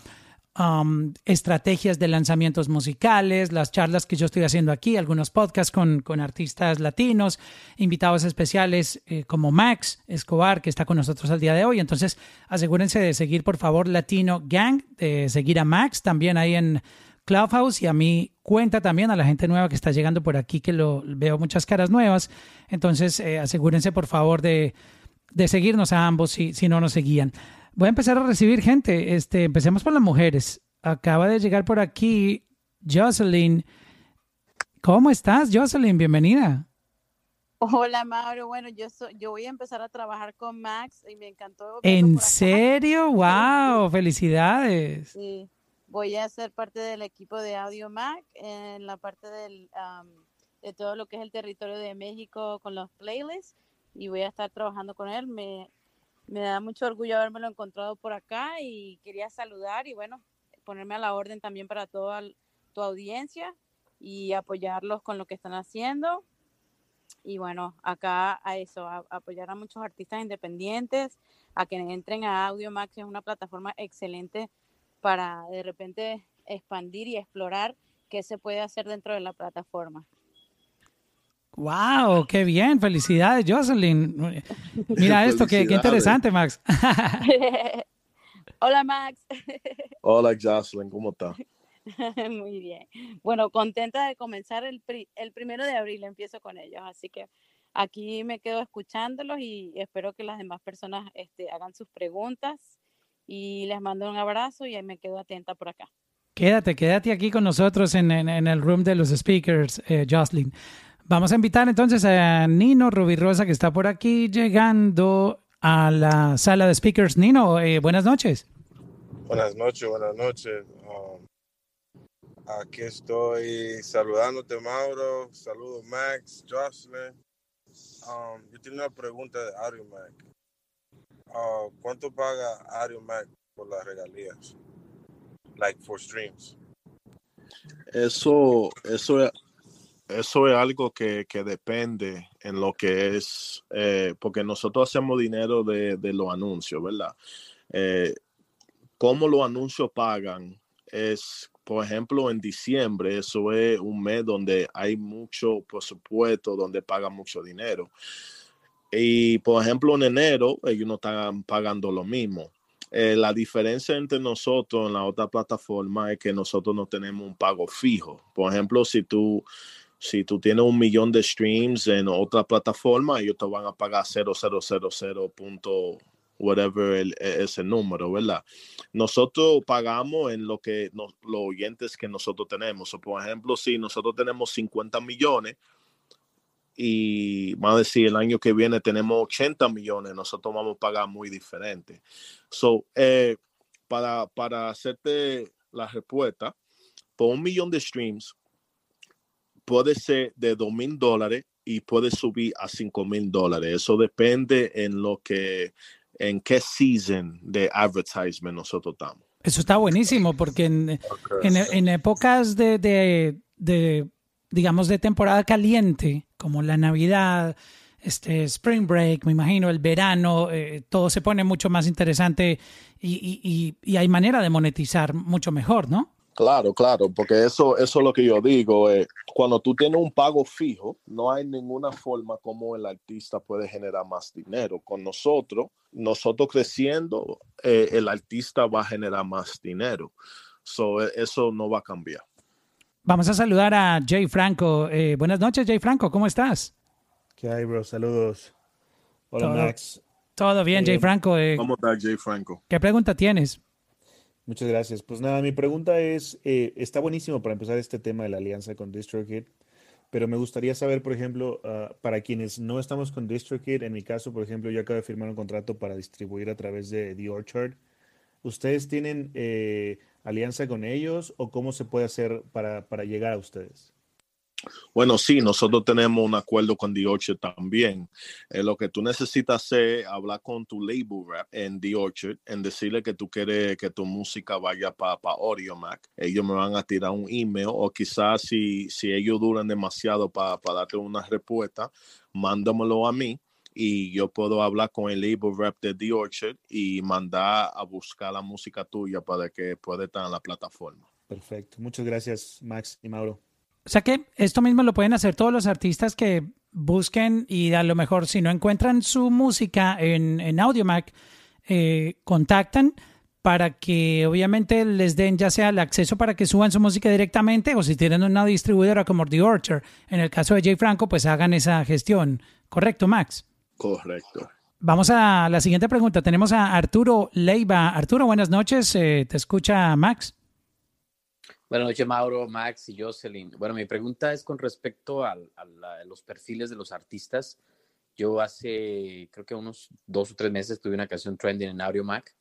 Um, estrategias de lanzamientos musicales, las charlas que yo estoy haciendo aquí, algunos podcasts con, con artistas latinos, invitados especiales eh, como Max Escobar, que está con nosotros al día de hoy. Entonces, asegúrense de seguir, por favor, Latino Gang, de seguir a Max también ahí en Clubhouse y a mí cuenta también a la gente nueva que está llegando por aquí, que lo veo muchas caras nuevas. Entonces, eh, asegúrense, por favor, de, de seguirnos a ambos si, si no nos seguían. Voy a empezar a recibir gente. Este, empecemos por las mujeres. Acaba de llegar por aquí Jocelyn. ¿Cómo estás, Jocelyn? Bienvenida. Hola, Mauro. Bueno, yo, yo voy a empezar a trabajar con Max y me encantó. ¿En serio? ¡Wow! ¡Felicidades! Sí, voy a ser parte del equipo de Audio Mac en la parte del, de todo lo que es el territorio de México con los playlists y voy a estar trabajando con él. Me, me da mucho orgullo habérmelo encontrado por acá y quería saludar y bueno, ponerme a la orden también para toda tu audiencia y apoyarlos con lo que están haciendo. y bueno, acá a eso, a, apoyar a muchos artistas independientes, a que entren a Audio Max, es una plataforma excelente para de repente expandir y explorar qué se puede hacer dentro de la plataforma. ¡Wow! ¡Qué bien! ¡Felicidades, Jocelyn! Mira [laughs] esto, qué, qué, interesante, Max. [laughs] Hola, Max. [laughs] Hola, Jocelyn, ¿cómo estás? Muy bien. Bueno, contenta de comenzar el, el primero de abril, empiezo con ellos, así que aquí me quedo escuchándolos y espero que las demás personas este, hagan sus preguntas y les mando un abrazo y me quedo atenta por acá. Quédate, quédate aquí con nosotros en, en, el room de los speakers, eh, Jocelyn. Vamos a invitar entonces a Nino Rubirosa que está por aquí llegando a la sala de speakers. Nino, eh, buenas noches. Buenas noches, buenas noches. Aquí estoy saludándote, Mauro. Saludos, Max, Jocelyn. Um, yo tengo una pregunta de Ario Mac. Uh, ¿Cuánto paga Ario Mac por las regalías? Like for streams. Eso, eso, eso es algo que, que depende en lo que es, eh, porque nosotros hacemos dinero de, de los anuncios, ¿verdad? Eh, ¿Cómo los anuncios pagan? Es por ejemplo, en diciembre, eso es un mes donde hay mucho presupuesto, donde pagan mucho dinero. Y, por ejemplo, en enero, ellos no están pagando lo mismo. Eh, la diferencia entre nosotros en la otra plataforma es que nosotros no tenemos un pago fijo. Por ejemplo, si tú, si tú tienes un millón de streams en otra plataforma, ellos te van a pagar 0.000 whatever el, e, ese número, ¿verdad? Nosotros pagamos en lo que los oyentes que nosotros tenemos. O por ejemplo, si nosotros tenemos 50 millones y vamos a decir el año que viene tenemos 80 millones, nosotros vamos a pagar muy diferente. So, eh, para, para hacerte la respuesta, por un millón de streams puede ser de 2 mil dólares y puede subir a 5 mil dólares. Eso depende en lo que en qué season de advertisement nosotros estamos. Eso está buenísimo porque en, en, épocas de, de, de, digamos, de temporada caliente, como la Navidad, este Spring Break, me imagino, el verano, eh, todo se pone mucho más interesante y, y, y, hay manera de monetizar mucho mejor, ¿no? Claro, claro, porque eso, eso es lo que yo digo. Eh, cuando tú tienes un pago fijo, no hay ninguna forma como el artista puede generar más dinero. Con nosotros, nosotros creciendo, eh, el artista va a generar más dinero. So, e, eso no va a cambiar. Vamos a saludar a Jay Franco. Eh, buenas noches, Jay Franco, ¿cómo estás? ¿Qué hay, bro? Saludos. Hola, Max. Todo bien, Jay Franco. ¿Cómo estás, Jay Franco? ¿Qué pregunta tienes? Muchas gracias. Pues nada, mi pregunta es, eh, está buenísimo para empezar este tema de la alianza con DistroKid, pero me gustaría saber, por ejemplo, uh, para quienes no estamos con DistroKid, en mi caso, por ejemplo, yo acabo de firmar un contrato para distribuir a través de The Orchard. ¿Ustedes tienen eh, alianza con ellos o cómo se puede hacer para, para llegar a ustedes? Bueno, sí, nosotros tenemos un acuerdo con The Orchard también. Eh, lo que tú necesitas es hablar con tu label rep en The Orchard, en decirle que tú quieres que tu música vaya para pa Mac. Ellos me van a tirar un email o quizás si, si ellos duran demasiado para darte una respuesta, mándamelo a mí y yo puedo hablar con el label rep de The Orchard y mandar a buscar la música tuya para que pueda estar en la plataforma. Perfecto. Muchas gracias, Max y Mauro. O sea que esto mismo lo pueden hacer todos los artistas que busquen y a lo mejor si no encuentran su música en, en AudioMac, eh, contactan para que obviamente les den ya sea el acceso para que suban su música directamente o si tienen una distribuidora como The Orchard, en el caso de Jay Franco, pues hagan esa gestión. ¿Correcto, Max? Correcto. Vamos a la siguiente pregunta. Tenemos a Arturo Leiva. Arturo, buenas noches. Eh, te escucha Max. Buenas noches, Mauro, Max y Jocelyn. Bueno, mi pregunta es con respecto a, los perfiles de los artistas. Yo hace, creo que unos dos o tres meses tuve una canción trending en Audio Mac.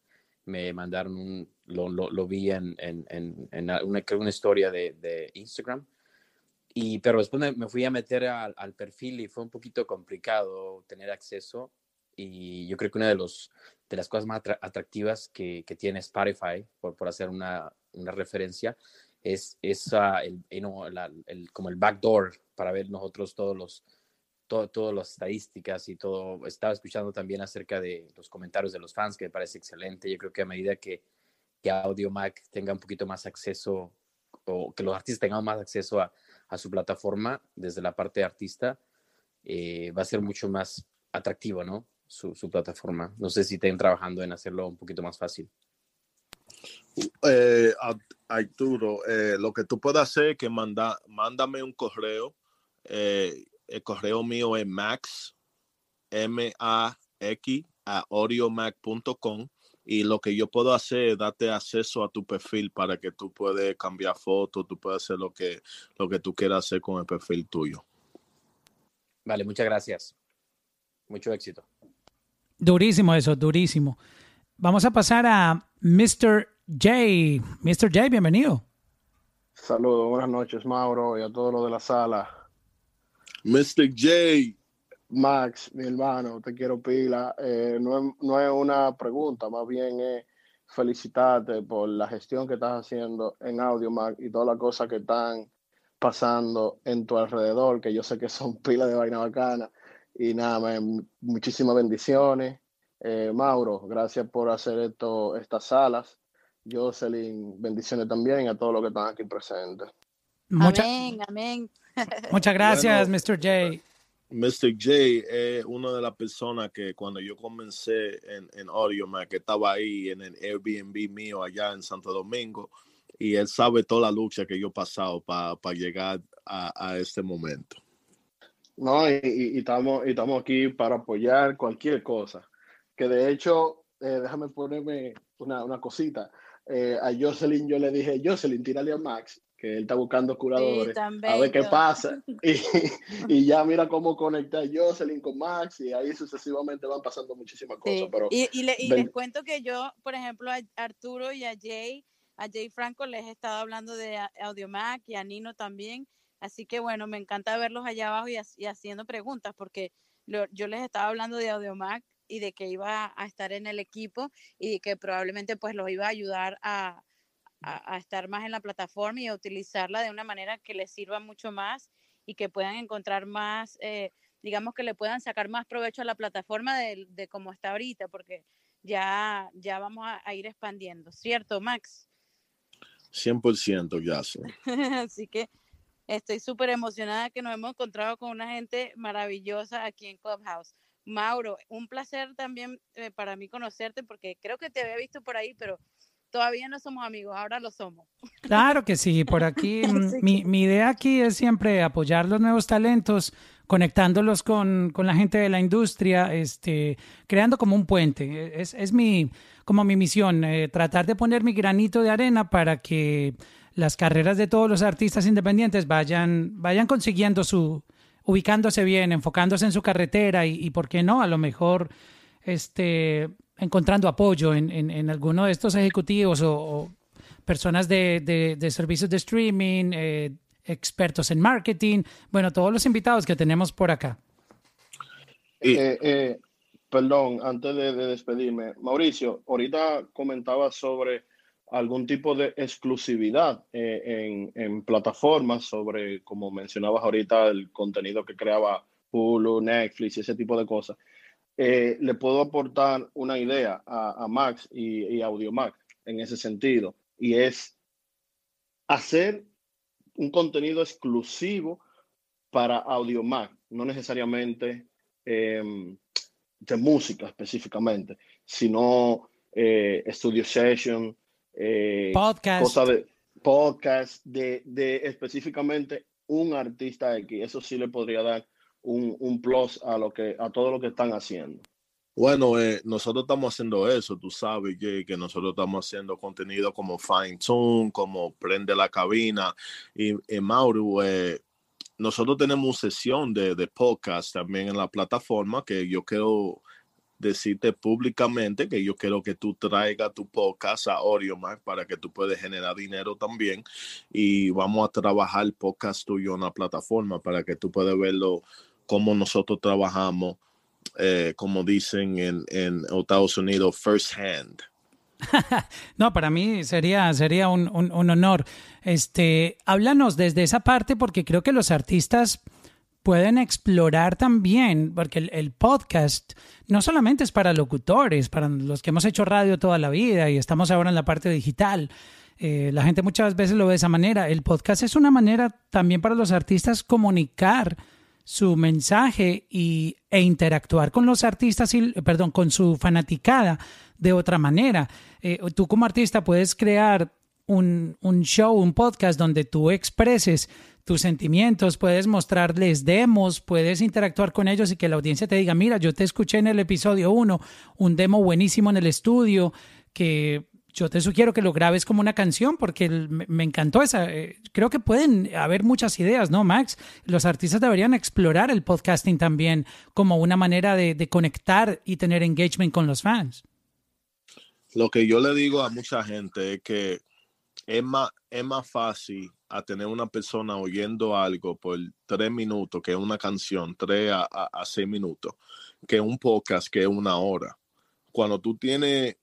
Me mandaron un, lo, lo, vi en, en, en, una, creo una historia de, de, Instagram. Y, pero después me, fui a meter al, al, perfil y fue un poquito complicado tener acceso. Y yo creo que una de, los, de las cosas más atractivas que, que tiene Spotify, por, por hacer una, una referencia, es, es el, el, como el backdoor para ver nosotros todos los, todas las estadísticas y todo. Estaba escuchando también acerca de los comentarios de los fans, que me parece excelente. Yo creo que a medida que, que Audio Mac tenga un poquito más acceso o que los artistas tengan más acceso a, a su plataforma desde la parte de artista, eh, va a ser mucho más atractivo, ¿no? Su, su, plataforma. No sé si estén trabajando en hacerlo un poquito más fácil. Eh, Arturo, eh, lo que tú puedes hacer es que manda, mándame un correo. Eh, el correo mío es max, M-A-X, a audiomac.com y lo que yo puedo hacer es darte acceso a tu perfil para que tú puedas cambiar fotos, tú puedes hacer lo que, lo que tú quieras hacer con el perfil tuyo. Vale, muchas gracias. Mucho éxito. Durísimo eso, durísimo. Vamos a pasar a Mr. J. Mr. J, bienvenido. Saludos, buenas noches, Mauro, y a todos los de la sala. Mr. J. Max, mi hermano, te quiero pila. Eh, no, es, no, es, una pregunta, más bien es felicitarte por la gestión que estás haciendo en Audio Mac y todas las cosas que están pasando en tu alrededor, que yo sé que son [laughs] pilas de vaina bacana. Y nada, man, muchísimas bendiciones. Eh, Mauro, gracias por hacer esto, estas salas. Jocelyn, bendiciones también a todos los que están aquí presentes. Mucha, amén, amén. [laughs] Muchas gracias, bueno, Mr. J. Mr. J es una de las personas que cuando yo comencé en, en Audio que estaba ahí en el Airbnb mío allá en Santo Domingo, y él sabe toda la lucha que yo he pasado para pa llegar a, a, este momento. No, y, y, estamos, y estamos aquí para apoyar cualquier cosa. Que de hecho, eh, déjame ponerme una, una cosita. Eh, a Jocelyn yo le dije, Jocelyn, tírale a Max, que él está buscando curadores, sí, a ver qué pasa. [laughs] Y, y, ya mira cómo conecta Jocelyn con Max y ahí sucesivamente van pasando muchísimas cosas. Sí. Pero y, y, le, y les cuento que yo, por ejemplo, a Arturo y a Jay, a Jay Franco les he estado hablando de Audiomac y a Nino también. Así que bueno, me encanta verlos allá abajo y, haciendo preguntas porque yo les estaba hablando de Audiomac y de que iba a estar en el equipo y que probablemente pues los iba a ayudar a, a, a, estar más en la plataforma y a utilizarla de una manera que les sirva mucho más y que puedan encontrar más, eh, digamos que le puedan sacar más provecho a la plataforma de, de cómo está ahorita, porque ya, ya vamos a, a ir expandiendo, ¿cierto, Max? 100% ya sé. Así que estoy súper emocionada que nos hemos encontrado con una gente maravillosa aquí en Clubhouse. Mauro, un placer también eh, para mí conocerte porque creo que te había visto por ahí, pero todavía no somos amigos, ahora lo somos. Claro que sí, por aquí [laughs] sí. mi, mi, idea aquí es siempre apoyar los nuevos talentos, conectándolos con, con, la gente de la industria, este, creando como un puente. Es, es mi, como mi misión, eh, tratar de poner mi granito de arena para que las carreras de todos los artistas independientes vayan, vayan consiguiendo su, ubicándose bien, enfocándose en su carretera y, y por qué no, a lo mejor este, encontrando apoyo en, en, en alguno de estos ejecutivos o, o personas de, de, de, servicios de streaming, eh, expertos en marketing, bueno, todos los invitados que tenemos por acá. Eh, eh, perdón, antes de, de, despedirme, Mauricio, ahorita comentaba sobre algún tipo de exclusividad eh, en, en, plataformas, sobre, como mencionabas ahorita, el contenido que creaba Hulu, Netflix y ese tipo de cosas. Eh, le puedo aportar una idea a, a Max y, y Audio Mac en ese sentido, y es hacer un contenido exclusivo para Audio Mac, no necesariamente eh, de música específicamente, sino eh, studio session, eh, podcast, cosa de, podcast de, de, específicamente un artista X. Eso sí le podría dar un, un, plus a lo que a todo lo que están haciendo. Bueno, eh, nosotros estamos haciendo eso, tú sabes, Jay, que nosotros estamos haciendo contenido como Fine Tune, como Prende la Cabina, y, y Mauro, eh, nosotros tenemos sesión de, de, podcast también en la plataforma que yo quiero decirte públicamente que yo quiero que tú traigas tu podcast a AudioMac para que tú puedas generar dinero también y vamos a trabajar el podcast tuyo en la plataforma para que tú puedas verlo como nosotros trabajamos eh, como dicen en, en, Estados Unidos, first hand. [laughs] no, para mí sería, sería un, un, un, honor. Este, háblanos desde esa parte porque creo que los artistas pueden explorar también, porque el, podcast no solamente es para locutores, para los que hemos hecho radio toda la vida y estamos ahora en la parte digital. Eh, la gente muchas veces lo ve de esa manera. El podcast es una manera también para los artistas comunicar su mensaje y, e interactuar con los artistas, y, perdón, con su fanaticada de otra manera. Eh, tú como artista puedes crear un, un show, un podcast donde tú expreses tus sentimientos, puedes mostrarles demos, puedes interactuar con ellos y que la audiencia te diga, mira, yo te escuché en el episodio 1, un demo buenísimo en el estudio, que yo te sugiero que lo grabes como una canción porque me encantó esa. Eh, creo que pueden haber muchas ideas, ¿no, Max? Los artistas deberían explorar el podcasting también como una manera de, de conectar y tener engagement con los fans. Lo que yo le digo a mucha gente es que es más, es más fácil a tener una persona oyendo algo por tres minutos, que una canción, tres a, seis minutos, que un podcast que una hora. Cuando tú tienes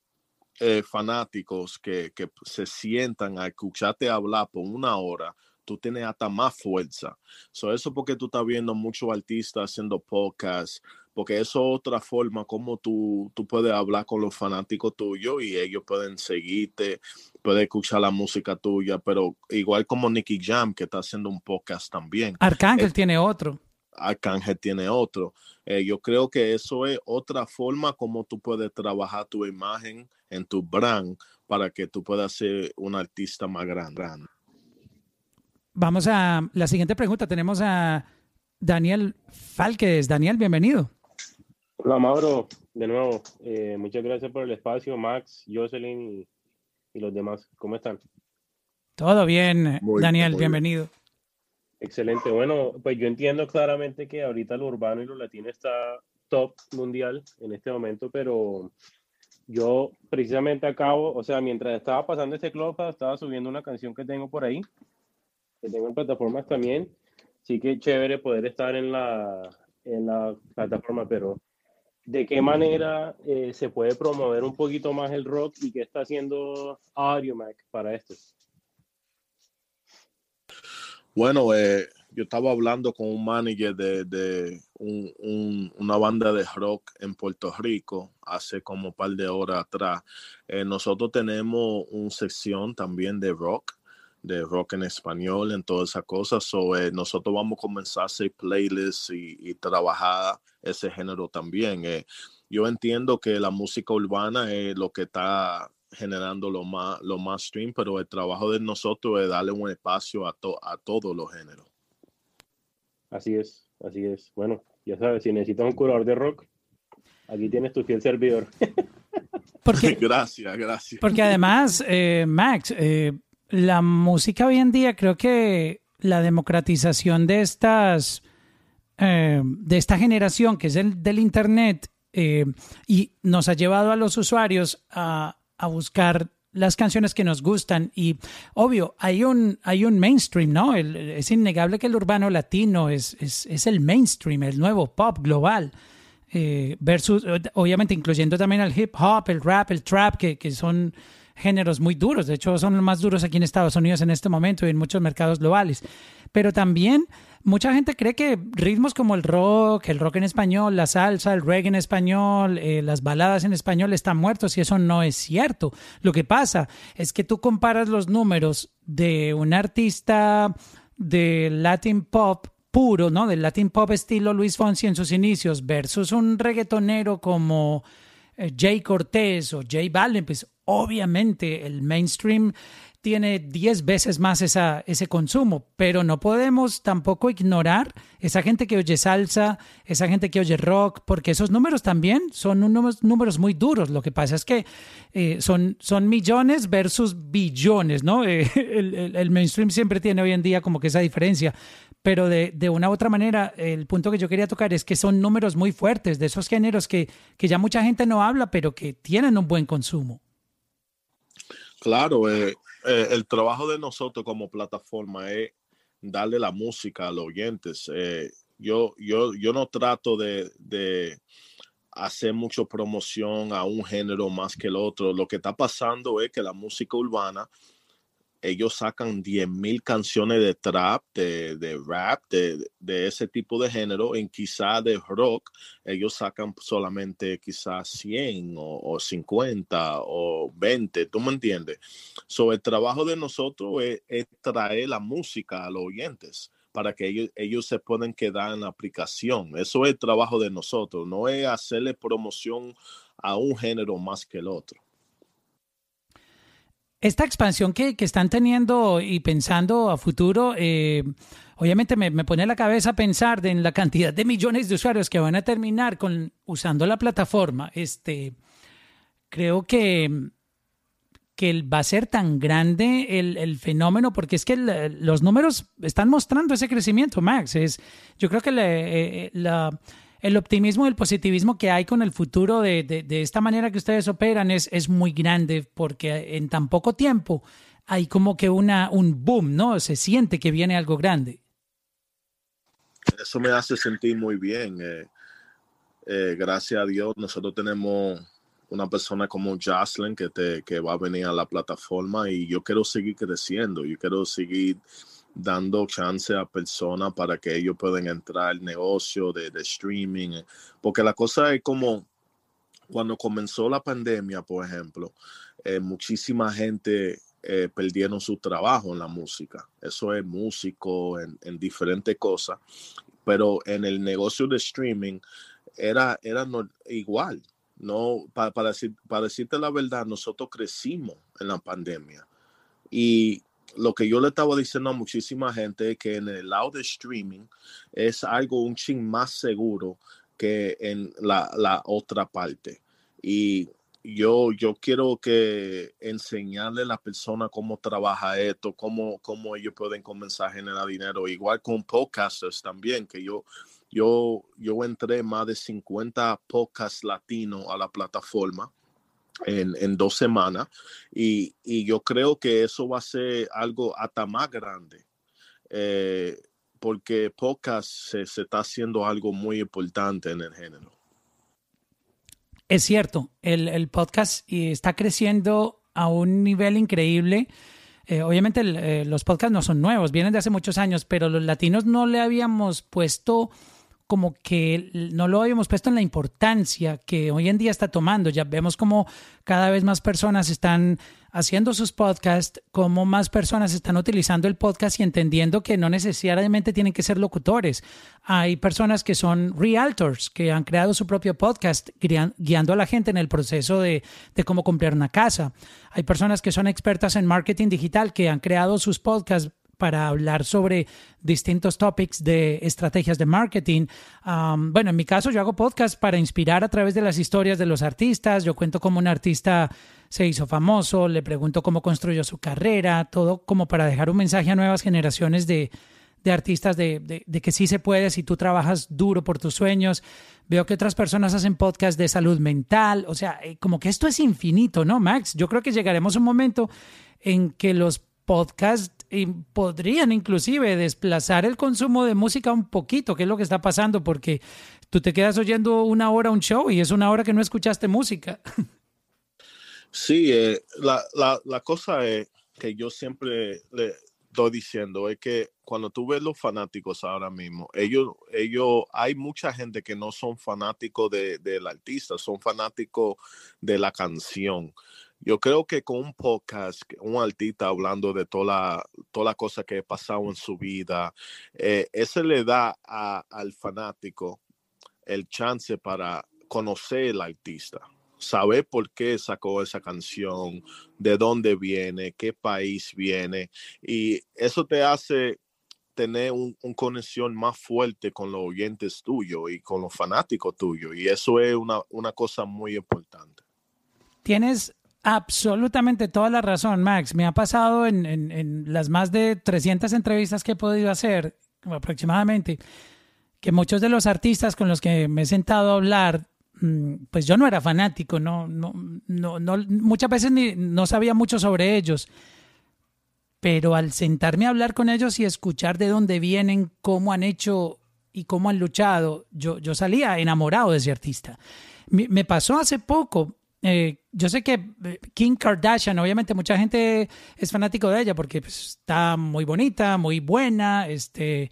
eh, fanáticos que, que, se sientan a escucharte hablar por una hora, tú tienes hasta más fuerza. So, eso porque tú estás viendo muchos artistas haciendo podcasts, porque eso es otra forma como tú, tú puedes hablar con los fanáticos tuyos y ellos pueden seguirte, pueden escuchar la música tuya, pero igual como Nicky Jam, que está haciendo un podcast también. Arcángel eh, tiene otro. Arcángel tiene otro. Eh, yo creo que eso es otra forma como tú puedes trabajar tu imagen en tu brand para que tú puedas ser un artista más grande. Vamos a la siguiente pregunta. Tenemos a Daniel Falques. Daniel, bienvenido. Hola Mauro, de nuevo, eh, muchas gracias por el espacio, Max, Jocelyn y, los demás. ¿Cómo están? Todo bien, Daniel, bienvenido. Excelente. Bueno, pues yo entiendo claramente que ahorita lo urbano y lo latino está top mundial en este momento, pero yo precisamente acabo, o sea, mientras estaba pasando este club, estaba subiendo una canción que tengo por ahí, que tengo en plataformas también. Sí que chévere poder estar en la, en la plataforma, pero de qué manera eh, se puede promover un poquito más el rock y qué está haciendo AudioMac para esto. Bueno, eh, yo estaba hablando con un manager de, una banda de rock en Puerto Rico hace como un par de horas atrás. Eh, nosotros tenemos una sección también de rock de rock en español, en todas esas cosas. So, eh, nosotros vamos a comenzar a hacer playlists y, trabajar ese género también. Eh, yo entiendo que la música urbana es lo que está generando lo más, lo más stream, pero el trabajo de nosotros es darle un espacio a, a todos los géneros. Así es, así es. Bueno, ya sabes, si necesitas un curador de rock, aquí tienes tu fiel servidor. Porque, [laughs] gracias, gracias. Porque además, eh, Max, la música hoy en día creo que la democratización de estas eh, de esta generación que es el del internet eh, y nos ha llevado a los usuarios a, buscar las canciones que nos gustan. Y obvio hay un hay un mainstream no es innegable que el urbano latino es, es, el mainstream el nuevo pop global eh, versus obviamente incluyendo también el hip hop el rap el trap que, que son géneros muy duros, de hecho son los más duros aquí en Estados Unidos en este momento y en muchos mercados globales. Pero también mucha gente cree que ritmos como el rock, el rock en español, la salsa, el reggae en español, eh, las baladas en español están muertos y eso no es cierto. Lo que pasa es que tú comparas los números de un artista de Latin pop puro, ¿no? Del Latin pop estilo Luis Fonsi en sus inicios versus un reggaetonero como eh, Jay Cortés o Jay Balvin, pues obviamente el mainstream tiene 10 veces más esa, ese consumo, pero no podemos tampoco ignorar esa gente que oye salsa, esa gente que oye rock, porque esos números también son unos números muy duros. Lo que pasa es que eh, son, son millones versus billones, ¿no? [laughs] El, el, mainstream siempre tiene hoy en día como que esa diferencia, pero de, de, una u otra manera, el punto que yo quería tocar es que son números muy fuertes de esos géneros que, que ya mucha gente no habla, pero que tienen un buen consumo. Claro, eh, eh, el trabajo de nosotros como plataforma es darle la música a los oyentes. Eh, yo, yo, yo no trato de, de hacer mucha promoción a un género más que el otro. Lo que está pasando es que la música urbana ellos sacan 10.000 canciones de trap, de, rap, de, ese tipo de género, en quizá de rock, ellos sacan solamente quizás 100 o, 50 o 20, ¿tú me entiendes? So, el trabajo de nosotros es, traer la música a los oyentes para que ellos, ellos se puedan quedar en la aplicación. Eso es el trabajo de nosotros, no es hacerle promoción a un género más que el otro esta expansión que, están teniendo y pensando a futuro, eh, obviamente me, pone la cabeza pensar en la cantidad de millones de usuarios que van a terminar con, usando la plataforma. Este, creo que, que va a ser tan grande el, fenómeno, porque es que los números están mostrando ese crecimiento, Max. Es, yo creo que eh, la el optimismo y el positivismo que hay con el futuro de, de, esta manera que ustedes operan es, es muy grande porque en tan poco tiempo hay como que una, un boom, ¿no? Se siente que viene algo grande. Eso me hace sentir muy bien. Eh, eh, gracias a Dios, nosotros tenemos una persona como Jocelyn que, te, que va a venir a la plataforma y yo quiero seguir creciendo, yo quiero seguir dando chance a personas para que ellos puedan entrar al negocio de, streaming. Porque la cosa es como cuando comenzó la pandemia, por ejemplo, eh, muchísima gente eh, perdieron su trabajo en la música. Eso es músico, en, diferentes cosas. Pero en el negocio de streaming era, era igual. No, para, para, decir, para decirte la verdad, nosotros crecimos en la pandemia. Y lo que yo le estaba diciendo a muchísima gente es que en el lado de streaming es algo un ching más seguro que en la, otra parte. Y yo, yo quiero que enseñarle a la persona cómo trabaja esto, cómo, cómo ellos pueden comenzar a generar dinero. Igual con podcasters también, que yo, yo, yo entré más de 50 podcasts latinos a la plataforma en, dos semanas y, yo creo que eso va a ser algo hasta más grande. Eh, porque podcast se, está haciendo algo muy importante en el género. Es cierto, el, podcast está creciendo a un nivel increíble. Eh, obviamente eh, los podcasts no son nuevos, vienen de hace muchos años, pero los latinos no le habíamos puesto como que no lo habíamos puesto en la importancia que hoy en día está tomando. Ya vemos como cada vez más personas están haciendo sus podcasts, como más personas están utilizando el podcast y entendiendo que no necesariamente tienen que ser locutores. Hay personas que son realtors, que han creado su propio podcast, guiando a la gente en el proceso de, de cómo comprar una casa. Hay personas que son expertas en marketing digital, que han creado sus podcasts para hablar sobre distintos topics de estrategias de marketing. bueno, en mi caso yo hago podcast para inspirar a través de las historias de los artistas. Yo cuento cómo un artista se hizo famoso, le pregunto cómo construyó su carrera, todo como para dejar un mensaje a nuevas generaciones de, artistas de, de, que sí se puede si tú trabajas duro por tus sueños. Veo que otras personas hacen podcast de salud mental. O sea, eh, como que esto es infinito, ¿no, Max? Yo creo que llegaremos a un momento en que los podcasts y podrían inclusive desplazar el consumo de música un poquito, que es lo que está pasando, porque tú te quedas oyendo una hora un show y es una hora que no escuchaste música. Sí, eh, la, la, cosa es que yo siempre le estoy diciendo es que cuando tú ves los fanáticos ahora mismo, ellos, ellos, hay mucha gente que no son fanáticos de, del artista, son fanáticos de la canción yo creo que con un podcast, un artista hablando de toda la, toda la cosa que ha pasado en su vida, eh, ese le da al fanático el chance para conocer al artista, saber por qué sacó esa canción, de dónde viene, qué país viene, y eso te hace tener una un conexión más fuerte con los oyentes tuyos y con los fanáticos tuyos, y eso es una, una cosa muy importante. Tienes absolutamente toda la razón, Max. Me ha pasado en, las más de 300 entrevistas que he podido hacer, aproximadamente, que muchos de los artistas con los que me he sentado a hablar, mm, pues yo no era fanático, no, no, no, no muchas veces ni, no sabía mucho sobre ellos. Pero al sentarme a hablar con ellos y escuchar de dónde vienen, cómo han hecho y cómo han luchado, yo, yo salía enamorado de ese artista. Me pasó hace poco, eh, yo sé que eh, Kim Kardashian, obviamente mucha gente es fanático de ella porque pues, está muy bonita, muy buena, este,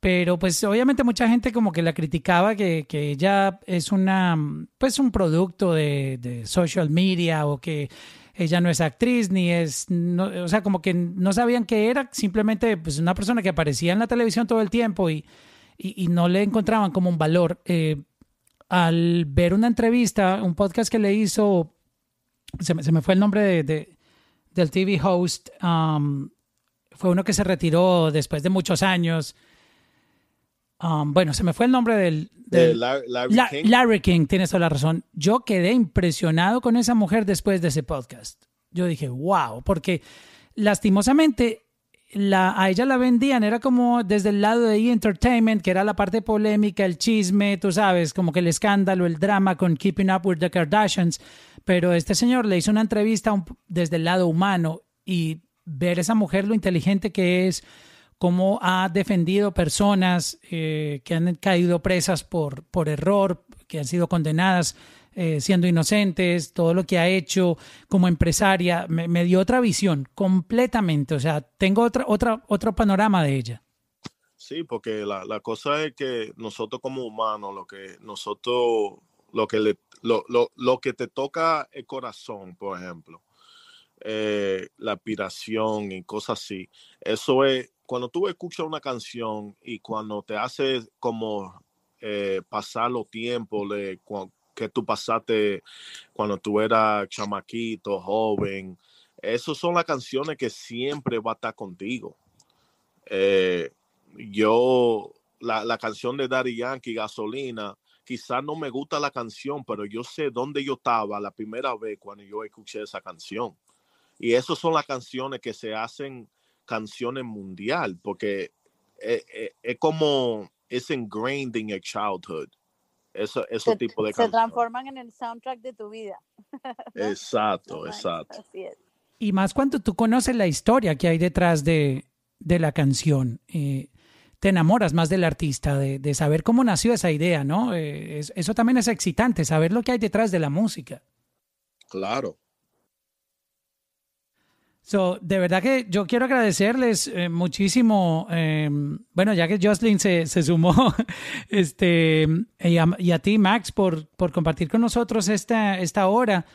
pero pues obviamente mucha gente como que la criticaba que, que ella es una, pues un producto de, social media o que ella no es actriz ni es, o sea, como que no sabían qué era, simplemente pues una persona que aparecía en la televisión todo el tiempo y, y, y no le encontraban como un valor. Eh, al ver una entrevista, un podcast que le hizo, se me, se me fue el nombre de, de, del TV host, um, fue uno que se retiró después de muchos años. Um, bueno, se me fue el nombre del... del De Larry, Larry La- King. Larry King, tienes toda la razón. Yo quedé impresionado con esa mujer después de ese podcast. Yo dije, wow, porque lastimosamente la, a ella la vendían, era como desde el lado de E! Entertainment, que era la parte polémica, el chisme, tú sabes, como que el escándalo, el drama con Keeping Up with the Kardashians. Pero este señor le hizo una entrevista un- desde el lado humano y ver esa mujer lo inteligente que es, cómo ha defendido personas eh, que han caído presas por, por error, que han sido condenadas eh, siendo inocentes, todo lo que ha hecho como empresaria, me, dio otra visión completamente. O sea, tengo otra, otra, otro panorama de ella. Sí, porque la, la cosa es que nosotros como humanos, lo que nosotros, lo que lo, lo, lo que te toca el corazón, por ejemplo, eh, la aspiración y cosas así, eso es cuando tú escuchas una canción y cuando te hace como eh, pasar los tiempos que tú pasaste cuando tú eras chamaquito, joven, esas son las canciones que siempre va a estar contigo. Eh, yo, la, la canción de Daddy Yankee, Gasolina, quizás no me gusta la canción, pero yo sé dónde yo estaba la primera vez cuando yo escuché esa canción. Y esas son las canciones que se hacen canciones mundial, porque es, es- es como, es ingrained in your childhood. Eso, ese Se, tipo de se canciones. transforman en el soundtrack de tu vida. [laughs] Exacto, exacto. Así es. Y más cuando tú conoces la historia que hay detrás de, de la canción. eh, te enamoras más del artista, de, de saber cómo nació esa idea, ¿no? Eh, es- eso también es excitante, saber lo que hay detrás de la música. Claro. So, de verdad que yo quiero agradecerles eh, muchísimo. eh, bueno, ya que Jocelyn se, sumó, [laughs] este, y a, ti, Max, por, por compartir con nosotros esta, esta hora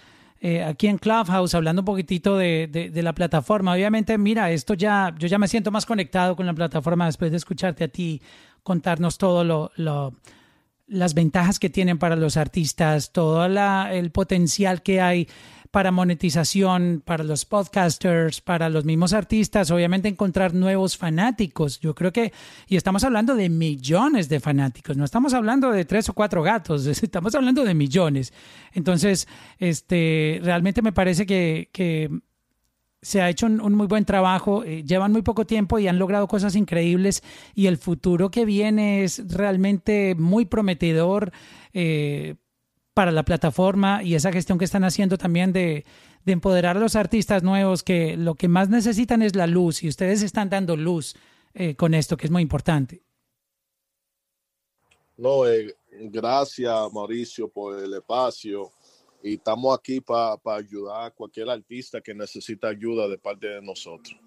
eh, aquí en Clubhouse, hablando un poquitito de, de- de la plataforma. Obviamente, mira, esto ya, yo ya me siento más conectado con la plataforma después de escucharte a ti contarnos todo lo, lo- las ventajas que tienen para los artistas, todo la- el potencial que hay para monetización, para los podcasters, para los mismos artistas, obviamente encontrar nuevos fanáticos. Yo creo que, y estamos hablando de millones de fanáticos, no estamos hablando de tres o cuatro gatos, [laughs] estamos hablando de millones. Entonces, este, realmente me parece que, se ha hecho un, un muy buen trabajo, eh, llevan muy poco tiempo y han logrado cosas increíbles y el futuro que viene es realmente muy prometedor eh, para la plataforma y esa gestión que están haciendo también de, de empoderar a los artistas nuevos que lo que más necesitan es la luz y ustedes están dando luz eh, con esto que es muy importante. No, eh, gracias Mauricio por el espacio y estamos aquí para ayudar a cualquier artista que necesita ayuda de parte de nosotros.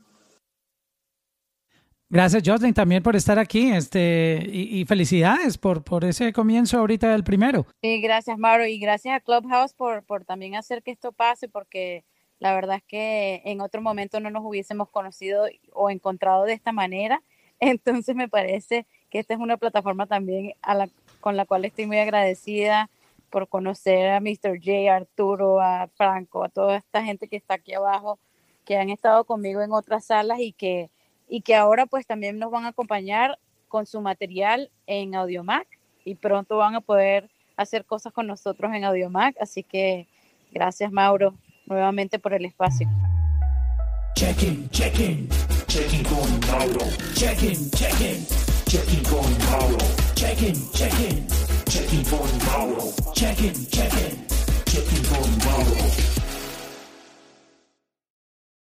Gracias Jocelyn también por estar aquí este, y, y felicidades por, por ese comienzo ahorita del primero. Sí, gracias Mauro y gracias a Clubhouse por, por también hacer que esto pase porque la verdad es que en otro momento no nos hubiésemos conocido o encontrado de esta manera. [laughs] Entonces me parece que esta es una plataforma también a la, con la cual estoy muy agradecida por conocer a Mr. J, a Arturo, a Franco, a toda esta gente que está aquí abajo, que han estado conmigo en otras salas y que, y que ahora pues también nos van a acompañar con su material en Audiomac y pronto van a poder hacer cosas con nosotros en Audiomac. Así que gracias Mauro nuevamente por el espacio.